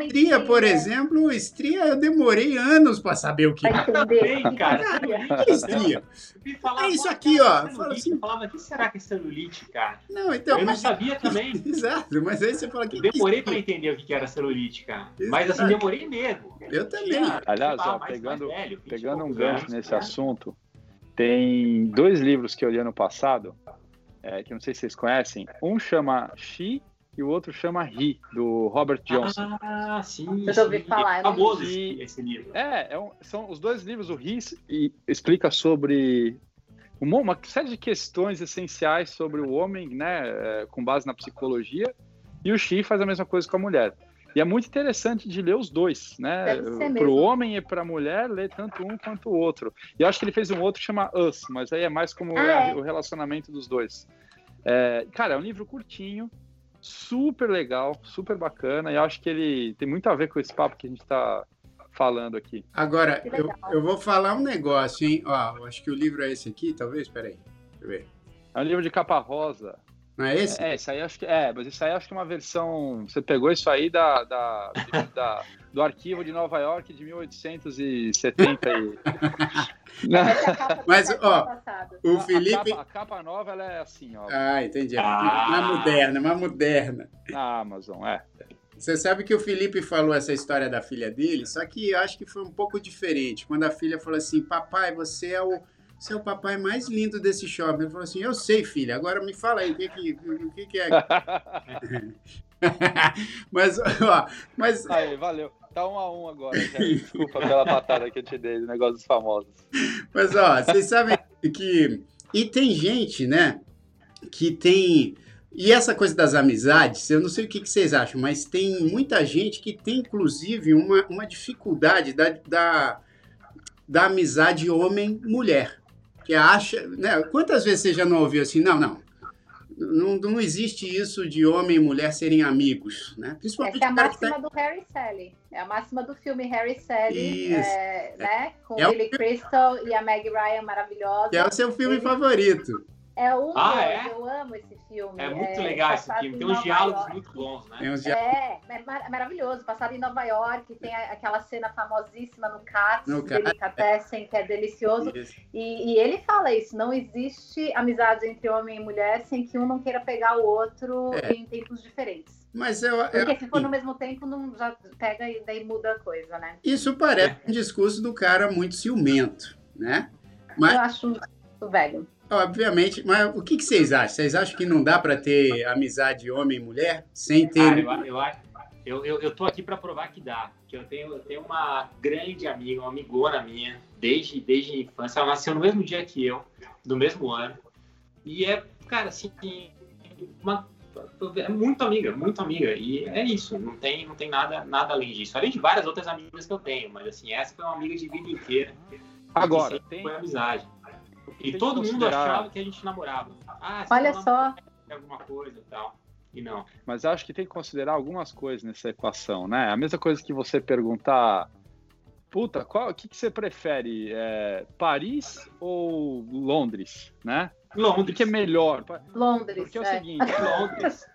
estria, por exemplo, estria, eu demorei anos para saber o que é. entender. cara. Que estria? É isso aqui, ó. Fala assim, falava, o que será que é celulite, cara? Não, então. Eu não sabia também. Exato, mas aí você fala que. Eu demorei para entender o que era celulite, cara. Exato. Mas assim, demorei mesmo. Eu também. Aliás, ó, mais, pegando, mais velho, pegando um gancho anos, nesse cara. assunto, tem dois livros que eu li ano passado, é, que não sei se vocês conhecem. Um chama She e o outro chama He, do Robert Johnson. Ah, sim. Eu já ouvi falar. É famoso esse, esse livro. É, é um, são os dois livros. O He explica sobre uma, uma série de questões essenciais sobre o homem, né, é, com base na psicologia, e o Xi faz a mesma coisa com a mulher. E é muito interessante de ler os dois, né? Para o homem e para a mulher, ler tanto um quanto o outro. E eu acho que ele fez um outro que chama Us, mas aí é mais como ah, é. o relacionamento dos dois. É, cara, é um livro curtinho, super legal, super bacana, e eu acho que ele tem muito a ver com esse papo que a gente está falando aqui. Agora, eu, eu vou falar um negócio, hein? Ó, acho que o livro é esse aqui, talvez, peraí. Deixa eu ver. É um livro de capa rosa. Não é esse? É, isso aí acho que é, mas isso aí acho que é uma versão. Você pegou isso aí da, da, da do arquivo de Nova York de 1870 e... Mas, ó, o Felipe... A capa, a capa, nova, ela é assim, ó. Ah, entendi. Ah. Uma moderna, uma moderna. Na Amazon, é. Você sabe que o Felipe falou essa história da filha dele, só que eu acho que foi um pouco diferente. Quando a filha falou assim, papai, você é o, você é o papai mais lindo desse shopping. Ele falou assim, eu sei, filha, agora me fala aí, o que, que, o que, que é? mas, ó, mas... Aí, valeu. Tá um a um agora, gente. Desculpa pela patada que eu te dei negócio dos famosos. Mas, ó, vocês sabem que... E tem gente, né, que tem e essa coisa das amizades, eu não sei o que, que, vocês acham, mas tem muita gente que tem, inclusive, uma, uma dificuldade da, da, da amizade homem-mulher. Que acha. Né? Quantas vezes você já não ouviu assim? Não, não. Não, não existe isso de homem e mulher serem amigos, né? Principalmente Essa é a máxima tá... do Harry Sally. É a máxima do filme Harry Sally, é, né? Com é o Billy Crystal e a Meg Ryan maravilhosa. Que é o seu filme favorito. É um ah, é? eu amo esse filme. É muito é, legal esse filme, tem uns diálogos York. muito bons, né? É, é, é maravilhoso. Passado em Nova York, tem aquela cena famosíssima no Cats, no Delicatessen, que é delicioso. E, e, ele fala isso, não existe amizade entre homem e mulher sem que um não queira pegar o outro é. em tempos diferentes. Mas eu, Porque eu, se for no mesmo tempo, não já pega e daí muda a coisa, né? Isso parece um discurso do cara muito ciumento, né? Mas... Eu acho muito velho. Obviamente, mas o que, que vocês acham? Vocês acham que não dá para ter amizade homem e mulher sem ter. Ah, eu, eu, eu, eu tô aqui para provar que dá. Que eu tenho, eu tenho uma grande amiga, uma amigona minha, desde, desde a infância. Ela nasceu no mesmo dia que eu, do mesmo ano. E é, cara, assim, uma, é muito amiga, muito amiga. E é isso, não tem, não tem nada, nada além disso. Além de várias outras amigas que eu tenho, mas assim, essa foi uma amiga de vida inteira. Agora, tem... foi amizade. E todo mundo considerar... achava que a gente namorava. Ah, Olha só. Alguma coisa e tal. E não. Mas acho que tem que considerar algumas coisas nessa equação, né? A mesma coisa que você perguntar. Puta, qual, o que, que você prefere? É, Paris ou Londres, né? Londres. O que é melhor? Londres. Porque é, é o seguinte, Londres.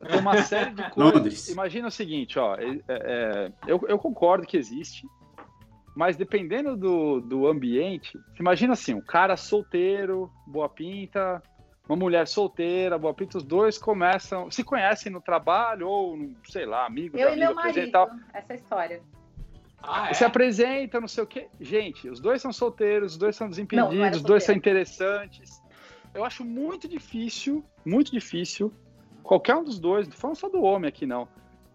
Tem uma série de coisas. Londres. Imagina o seguinte, ó. É, é, eu, eu concordo que existe mas dependendo do, do ambiente, imagina assim, um cara solteiro, boa pinta, uma mulher solteira, boa pinta, os dois começam, se conhecem no trabalho ou, sei lá, amigos, Eu e meu marido, tal. essa história. Ah, é? Se apresenta, não sei o quê. Gente, os dois são solteiros, os dois são desimpedidos, não, não os dois são interessantes. Eu acho muito difícil, muito difícil, qualquer um dos dois, não falando só do homem aqui não,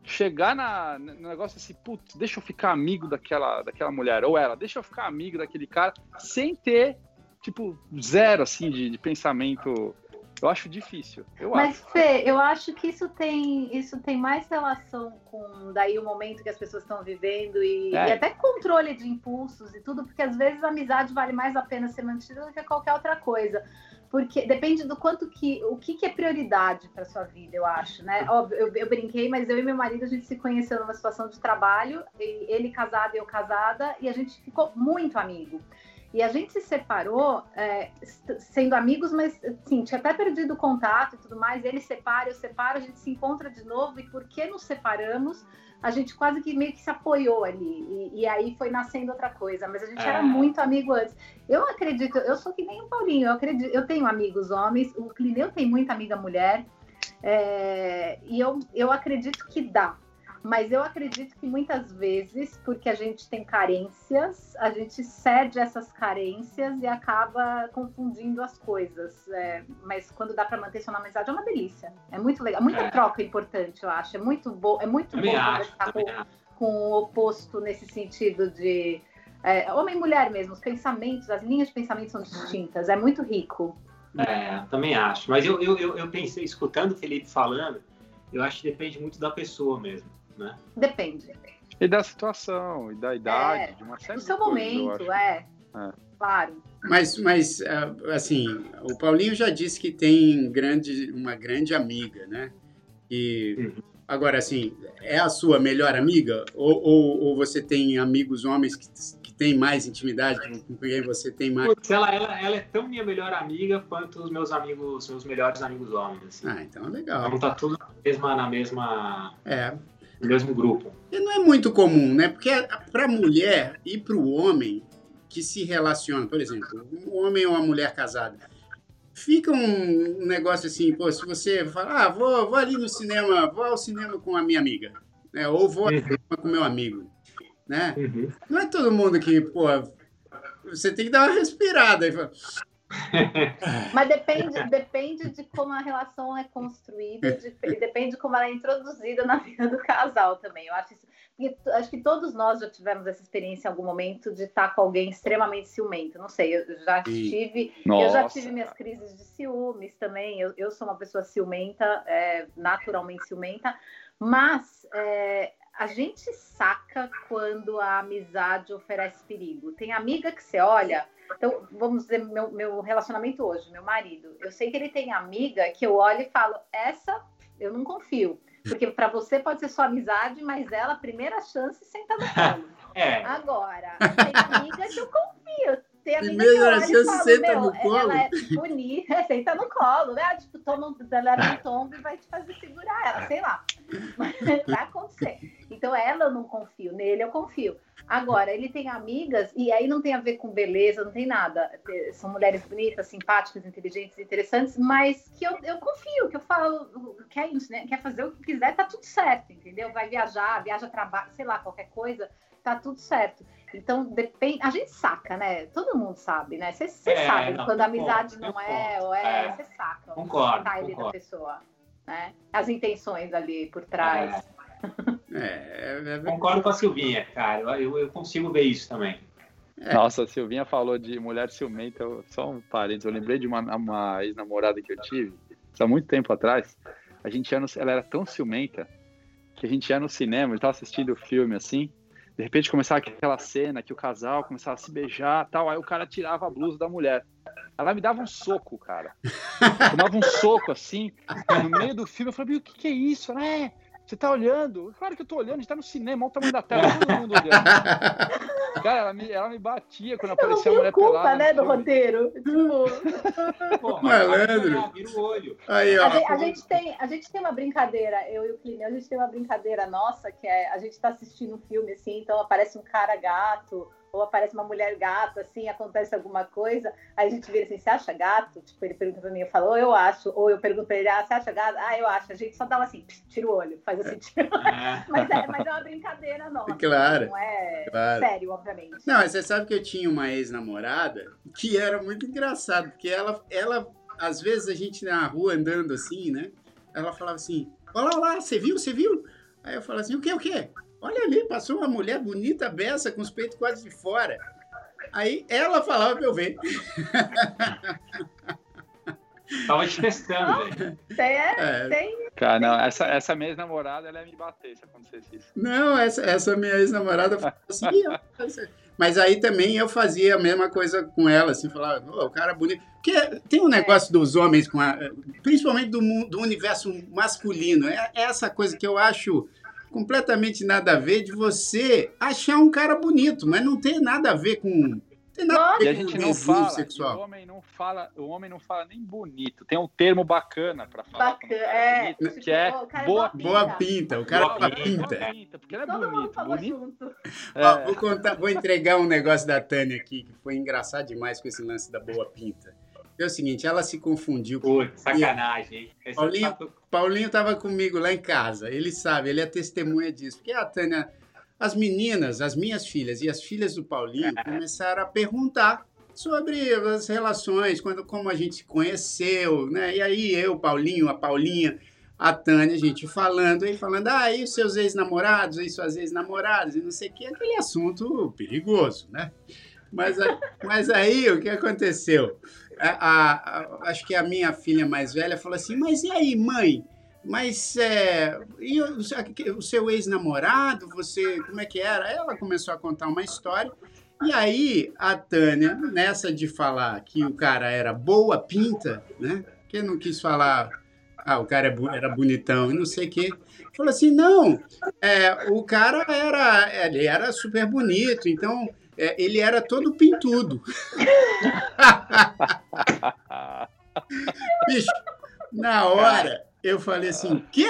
chegar na, no negócio assim, putz, deixa eu ficar amigo daquela, daquela mulher, ou ela, deixa eu ficar amigo daquele cara, sem ter, tipo, zero, assim, de, de pensamento. Eu acho difícil. Eu Mas, acho. Fê, eu acho que isso tem, isso tem mais relação com daí o momento que as pessoas estão vivendo e, é. e até controle de impulsos e tudo, porque às vezes a amizade vale mais a pena ser mantida do que qualquer outra coisa porque depende do quanto que o que, que é prioridade para sua vida, eu acho, né? Óbvio, eu, eu, brinquei, mas eu e meu marido a gente se conheceu numa situação de trabalho, ele casado e eu casada, e a gente ficou muito amigo. E a gente se separou é, sendo amigos, mas sim, tinha até perdido o contato e tudo mais. Ele separa, eu separo, a gente se encontra de novo. E por que nos separamos? a gente quase que meio que se apoiou ali. E, e aí foi nascendo outra coisa. Mas a gente é. era muito amigo antes. Eu acredito, eu sou que nem o Paulinho, eu acredito, eu tenho amigos homens, o Clineu tem muita amiga mulher. É, e eu, eu acredito que dá. Mas eu acredito que muitas vezes, porque a gente tem carências, a gente cede essas carências e acaba confundindo as coisas. É, mas quando dá para manter sua amizade é uma delícia. É muito legal. Muita é. troca importante, eu acho. É muito bom. É muito bom conversar com, com, o oposto nesse sentido de é, homem e mulher mesmo. Os pensamentos, as linhas de pensamento são distintas. É muito rico. É, também acho. Mas eu, eu, eu, eu pensei, escutando o Felipe falando, eu acho que depende muito da pessoa mesmo né? Depende. E da situação, e da idade, é, de uma série do seu momento, é. é. Claro. Mas, mas, ah, assim, o Paulinho já disse que tem grande, uma grande amiga, né? E uhum. agora, assim, é a sua melhor amiga? Ou, ou, ou você tem amigos homens que, que têm mais intimidade com quem você tem mais? Putz, ela, ela, ela é tão minha melhor amiga quanto os meus amigos, meus melhores amigos homens. Assim. Ah, então é legal. Então tá tudo na mesma, na mesma. É. mesmo grupo. E não é muito comum, né? Porque para a mulher e para o homem que se relaciona, por exemplo, um homem ou uma mulher casada, fica um negócio assim, pô, se você fala, ah, vou, vou ali no cinema, vou ao cinema com a minha amiga, né? Ou vou ao uhum. cinema com meu amigo, né? Uhum. Não é todo mundo que, pô, você tem que dar uma respirada e falar, Mas depende, depende de como a relação é construída, de, depende de como ela é introduzida na vida do casal também. Eu acho isso, acho que todos nós já tivemos essa experiência em algum momento de estar com alguém extremamente ciumento. Não sei, eu já tive, Nossa. eu já tive minhas crises de ciúmes também. Eu, eu sou uma pessoa ciumenta, é, naturalmente ciumenta, mas é, a gente saca quando a amizade oferece perigo. Tem amiga que você olha então, vamos dizer, meu, meu relacionamento hoje, meu marido, eu sei que ele tem amiga que eu olho e falo, essa eu não confio. Porque para você pode ser sua amizade, mas ela, primeira chance, senta no colo. É. Agora, tem amiga que eu confio. Tem amiga Primeira que eu chance, senta no colo. Ela é bonita, senta no colo, né? Tipo, toma, ela um tombo e vai te fazer segurar ela, sei lá. Mas vai acontecer. Então, ela eu não confio, nele eu confio. Agora, ele tem amigas, e aí não tem a ver com beleza, não tem nada. São mulheres bonitas, simpáticas, inteligentes, interessantes, mas que eu, eu confio, que eu falo, quer isso, né? Quer fazer o que quiser, tá tudo certo, entendeu? Vai viajar, viaja trabalho, sei lá, qualquer coisa, tá tudo certo. Então, depende. A gente saca, né? Todo mundo sabe, né? Você é, sabe não, quando a amizade não é, ou é, você é, saca concordo, o style da pessoa. Né? As intenções ali por trás. É. É, é, é, Concordo com a Silvinha, cara. Eu, eu consigo ver isso também. É. Nossa, a Silvinha falou de mulher ciumenta, só um parênteses. Eu lembrei de uma, uma ex-namorada que eu tive, há muito tempo atrás. A gente ia no, ela era tão ciumenta que a gente ia no cinema, estava assistindo o filme assim. De repente começava aquela cena que o casal começava a se beijar tal, aí o cara tirava a blusa da mulher. Ela me dava um soco, cara. Tomava um soco assim, no meio do filme. Eu falei, o que, que é isso? Ela, é, você tá olhando? Claro que eu tô olhando, a gente tá no cinema, olha o tamanho da tela, todo mundo olhando. Cara, ela me, ela me batia quando aparecia a mulher culpa, pelada. né, do roteiro. Tipo... Pô, Malandro. Vira o olho. Aí, ó. A, gente, a, gente tem, a gente tem uma brincadeira, eu e o Clineu, a gente tem uma brincadeira nossa, que é, a gente tá assistindo um filme assim, então aparece um cara gato, ou aparece uma mulher gato, assim, acontece alguma coisa, aí a gente vira assim, você acha gato? Tipo, ele pergunta pra mim, eu falo, ou eu acho, ou eu pergunto pra ele, ah, você acha gato? Ah, eu acho. A gente só dá assim, tira o olho, faz assim, tira o olho. É. mas, é, mas é uma brincadeira nossa. Claro. Não é claro. sério, obviamente. Não, mas você sabe que eu tinha uma ex-namorada que era muito engraçado, porque ela, ela, às vezes a gente na rua andando assim, né? Ela falava assim, olha lá, olha lá, você viu, você viu? Aí eu falava assim, o quê, o quê? Olha ali, passou uma mulher bonita, beça, com os peitos quase de fora. Aí ela falava pra eu ver. Tava te testando, velho. Tem, é, tem. Cara, não, essa, essa minha ex-namorada, ela ia me bater se acontecesse isso. Não, essa, essa minha ex-namorada falou assim. mas aí também eu fazia a mesma coisa com ela, assim, falava, oh, o cara é bonito. Porque tem um negócio é. dos homens, com a, principalmente do, do universo masculino. É, é essa coisa que eu acho completamente nada a ver de você achar um cara bonito, mas não tem nada a ver com tem nada a ver e a gente não fala, sexual. O homem não fala, o homem não fala nem bonito. Tem um termo bacana para falar. Bacana, é, bonito, que é, é boa, pinta. boa pinta. O cara boa pinta. Boa pinta, porque ele é Todo bonito. bonito. É. Ó, vou contar, vou entregar um negócio da Tânia aqui que foi engraçado demais com esse lance da boa pinta. É o seguinte, ela se confundiu. Pô, sacanagem, hein? Paulinho, Paulinho tava comigo lá em casa. Ele sabe, ele é testemunha disso. Porque a Tânia, as meninas, as minhas filhas e as filhas do Paulinho é. começaram a perguntar sobre as relações, quando, como a gente se conheceu, né? E aí eu, Paulinho, a Paulinha, a Tânia, a gente falando e falando, ah, e os seus ex-namorados, e suas ex-namoradas, e não sei o que, aquele assunto perigoso, né? Mas, mas aí o que aconteceu? a, a, acho que a minha filha mais velha falou assim: Mas e aí, mãe? Mas é, e o, o seu ex-namorado, você, como é que era? Ela começou a contar uma história. E aí a Tânia, nessa de falar que o cara era boa pinta, né? Que não quis falar, ah, o cara é era bonitão e não sei o quê. Falou assim, não, é, o cara era, ele era super bonito, então é, ele era todo pintudo. Bicho, na hora eu falei assim, quê?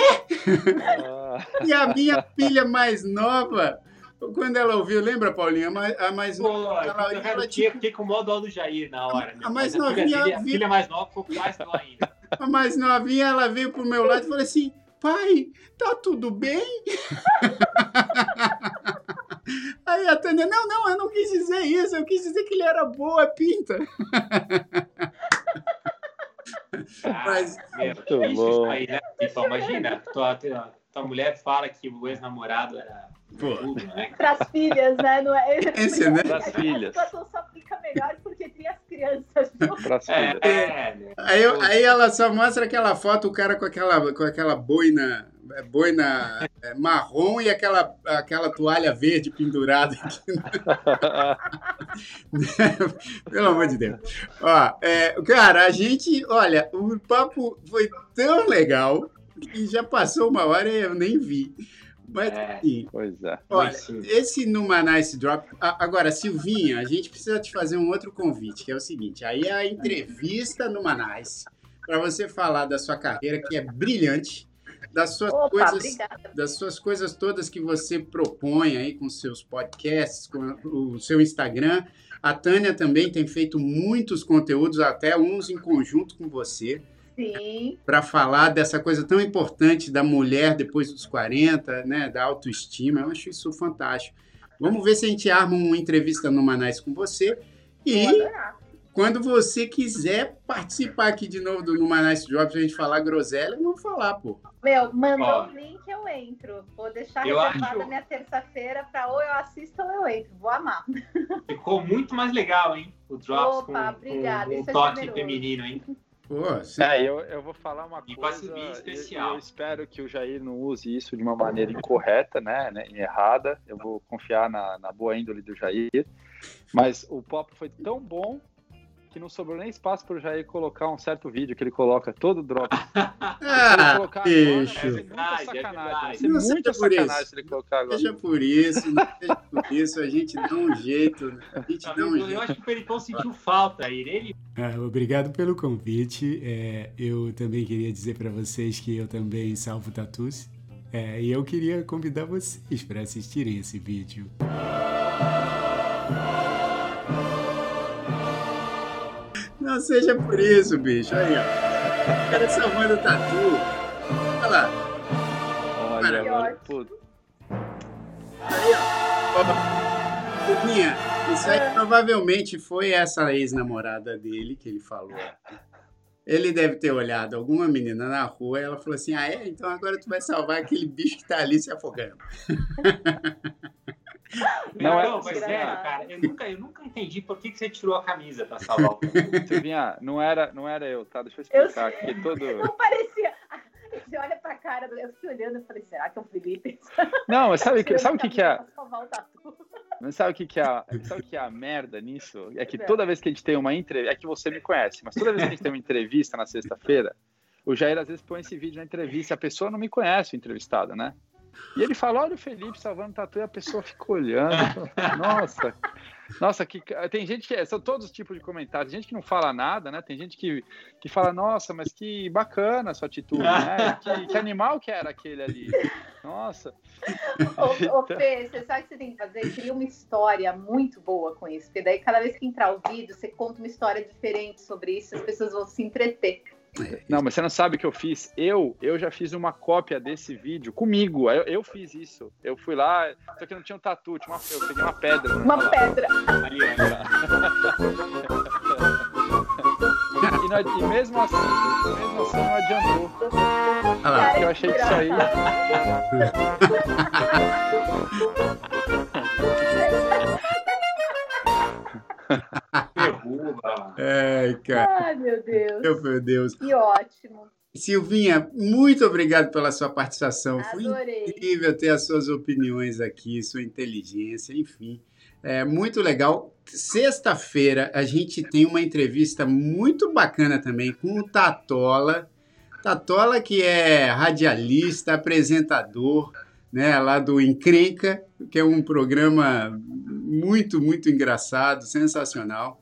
E a minha filha mais nova, quando ela ouviu, lembra, Paulinha? A mais, a mais Pô, nova. Ela, eu ela, tipo... fiquei com o modo do Jair na hora. A, a mais novinha. A filha, a filha mais nova ficou mais nova ainda. A mais novinha, ela veio pro meu lado e falou assim: pai, tá tudo bem? Aí a Tânia, não, não, eu não quis dizer isso, eu quis dizer que ele era boa pinta. Ah, Mas, meu, isso aí, né? Tipo, imagina, tua, tua, mulher fala que o ex-namorado era tudo, né? Para as filhas, né? Não é, Esse, né? Filhas. A situação só fica melhor porque tem as crianças. É, é, aí, aí ela só mostra aquela foto, o cara com aquela, com aquela boina é boina é, marrom e aquela, aquela toalha verde pendurada aqui. Pelo amor de Deus. Ó, é, cara, a gente, olha, o papo foi tão legal que já passou uma hora e eu nem vi. Mas, é, assim, pois é. Olha, esse Numa Nice Drop. Agora, Silvinha, a gente precisa te fazer um outro convite, que é o seguinte: aí a entrevista Numa Nice, para você falar da sua carreira, que é brilhante das suas Opa, coisas, obrigada. das suas coisas todas que você propõe aí com seus podcasts, com o seu Instagram. A Tânia também tem feito muitos conteúdos, até uns em conjunto com você. Sim. Para falar dessa coisa tão importante da mulher depois dos 40, né, da autoestima. Eu acho isso fantástico. Vamos ver se a gente arma uma entrevista no Manais com você. E quando você quiser participar aqui de novo do Nice Drops, a gente falar groselha, vamos falar, pô. Meu, mandou o link, eu entro. Vou deixar eu reservada acho... minha terça-feira para ou eu assisto ou eu entro. Vou amar. Ficou muito mais legal, hein? O Drops Opa, com, obrigada. com um é toque generoso. feminino, hein? Pô, é, eu, eu vou falar uma e coisa. Especial. Eu, eu, espero que o Jair não use isso de uma maneira incorreta, né, né errada. Eu vou confiar na, na boa índole do Jair. Mas o pop foi tão bom que não sobrou nem espaço para o Jair colocar um certo vídeo que ele coloca todo drop. ah, bicho. Agora, ser muita é sacanagem. Não sacanagem. Seja por isso, não seja por isso, a gente dá um jeito. Né? A gente dá um eu jeito. acho que o Pericão sentiu falta, ele. Ah, obrigado pelo convite. É, eu também queria dizer para vocês que eu também salvo tatus. É, e eu queria convidar vocês para assistirem esse vídeo. Não seja por isso, bicho. Aí, ó. O cara salvando o tatu. Olha lá. Olha, mano. Puta. Aí, ó. Turminha, isso aí provavelmente foi essa ex-namorada dele que ele falou. Ele deve ter olhado alguma menina na rua e ela falou assim: Ah, é? Então agora tu vai salvar aquele bicho que tá ali se afogando. Não, é, não, mas sério, cara, eu nunca, eu nunca entendi por que, que você tirou a camisa pra salvar o Silvinha, não era, não era eu, tá? Deixa eu explicar eu, aqui. Todo... Não parecia. Você olha pra cara, eu fiquei olhando e falei, será que é o Felipe? Não, mas sabe, que, sabe o que, que é. Mas sabe o que, que é, sabe o que é a merda nisso? É que toda vez que a gente tem uma entrevista. É que você me conhece, mas toda vez que a gente tem uma entrevista na sexta-feira, o Jair às vezes põe esse vídeo na entrevista e a pessoa não me conhece, o entrevistado, né? E ele fala: olha o Felipe salvando tatu, e a pessoa fica olhando. Nossa, nossa, que tem gente que são todos os tipos de comentários, gente que não fala nada, né? Tem gente que, que fala, nossa, mas que bacana a sua atitude, né? Que, que animal que era aquele ali. Nossa. Ô, ô Fê, você sabe o que você tem que fazer? Cria uma história muito boa com isso, porque daí cada vez que entrar o vídeo, você conta uma história diferente sobre isso, as pessoas vão se entreter. Não, mas você não sabe o que eu fiz. Eu, eu já fiz uma cópia desse vídeo comigo. Eu, eu fiz isso. Eu fui lá, só que não tinha um tatu, tinha uma, eu peguei uma pedra. Uma pedra. Ali, e, não, e, mesmo assim, mesmo assim não adiantou. Ah lá. Eu achei que isso aí. Ai, cara. Ai, meu Deus. Meu Deus. Que ótimo. Silvinha, muito obrigado pela sua participação. Adorei. Foi incrível ter as suas opiniões aqui, sua inteligência, enfim. É muito legal. Sexta-feira a gente tem uma entrevista muito bacana também com o Tatola. Tatola que é radialista, apresentador, né, lá do Encrenca, que é um programa muito, muito engraçado, sensacional.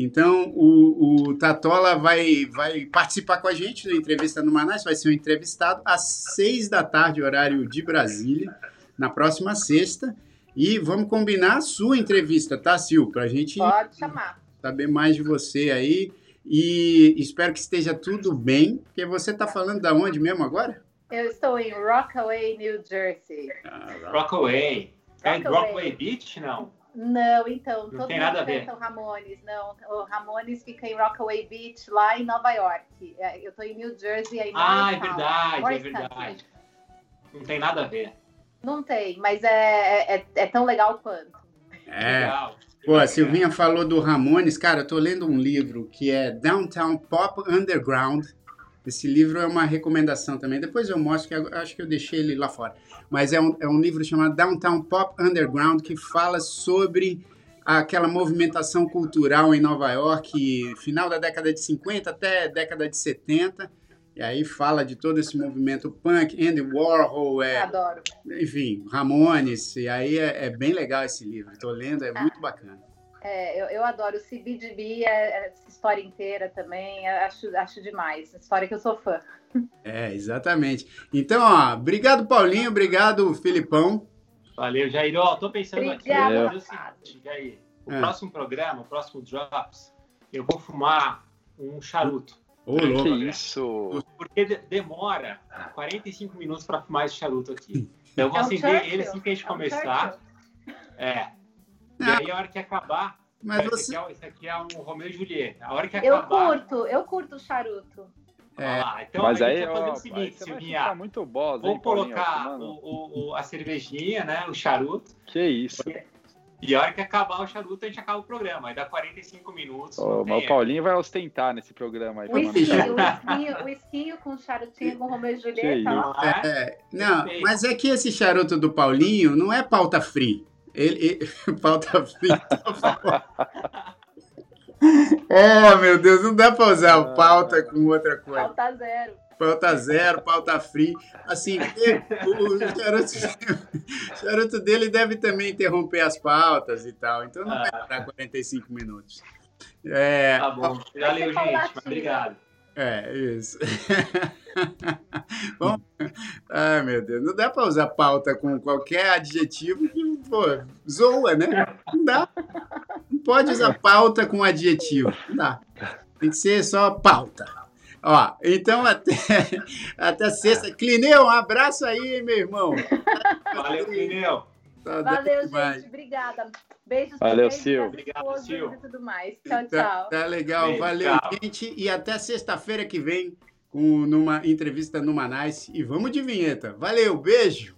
Então, o, o Tatola vai, vai participar com a gente da entrevista no Manaus, vai ser um entrevistado às seis da tarde, horário de Brasília, na próxima sexta. E vamos combinar a sua entrevista, tá, Sil? Para a gente Pode chamar. saber mais de você aí. E espero que esteja tudo bem, porque você está falando da onde mesmo agora? Eu estou em Rockaway, New Jersey. Ah, Rockaway. É em Rockaway Beach, não? Não, então, não todo tem nada a mundo ver. canta o Ramones, não. O Ramones fica em Rockaway Beach, lá em Nova York. É, Eu tô em New Jersey, aí em Ah, é verdade, é Morristown. verdade. Não tem nada a ver. Não tem, mas é, é, é tão legal quanto. É. Legal. Pô, a Silvinha falou do Ramones. Cara, eu tô lendo um livro que é Downtown Pop Underground. Esse livro é uma recomendação também. Depois eu mostro, que acho que eu deixei ele lá fora. Mas é um, é um livro chamado Downtown Pop Underground que fala sobre aquela movimentação cultural em Nova York, final da década de 50 até década de 70. E aí fala de todo esse movimento punk, Andy Warhol, é, Adoro. enfim, Ramones. E aí é, é bem legal esse livro. Estou lendo, é Ah. muito bacana. É, eu, eu adoro o CBGB, é, essa história inteira também. Acho, acho demais. História que eu sou fã. É, exatamente. Então, ó, obrigado, Paulinho, obrigado, Filipão. Valeu, Jair. Ó, tô pensando aqui. Obrigada, seguinte, Jair. O Ah. próximo programa, o próximo Drops, eu vou fumar um charuto. Ô, Que louco. isso? Porque de- demora 45 minutos para fumar esse charuto aqui. Então eu vou É um acender Churchill. ele assim que a gente É um começar. Churchill. É. E Ah. aí, a hora que acabar. Mas esse, você. aqui é, esse aqui é um Romeu e Julieta. A hora que Eu acabar. curto, eu curto o charuto. Olha É, lá. Então Mas a aí, gente vai fazer ó, o seguinte, Silvinha. muito boss, Vou hein, colocar fumando? o, o- o- a cervejinha, né? O charuto. Que isso? E a hora que acabar o charuto, a gente acaba o programa. Aí dá 45 minutos. Não mas tem o Paulinho vai ostentar nesse programa aí. O esquinho, charuto. o esquinho, o esquinho com charutinho com Romeu e Julieta. Não é? é, não, mas é que esse charuto do Paulinho não é pauta free. Ele, ele- pauta free. oh, meu Deus, não dá pra usar o pauta com outra coisa. Falta zero. Pauta zero, pauta free. Assim, o, charuto, o charuto dele deve também interromper as pautas e tal. Então não vai Ah. durar 45 minutos. É, Tá bom. Valeu, gente. paulatino. Obrigado. É, isso. Bom, ai meu Deus, não dá para usar pauta com qualquer adjetivo que, pô, zoa, né? Não dá. Não pode usar pauta com adjetivo. Não dá. Tem que ser só pauta. Ó, então até, até sexta. Clineu, um abraço aí, meu irmão. Valeu, Plineu. Valeu, gente. Obrigada. Beijos Valeu, Sil. Obrigado, Sil. E tudo mais. Tchau, Tá, tchau. tá legal, Beijo, valeu, tchau. gente. E até sexta-feira que vem com numa entrevista no Manais. E vamos de vinheta. Valeu, beijo.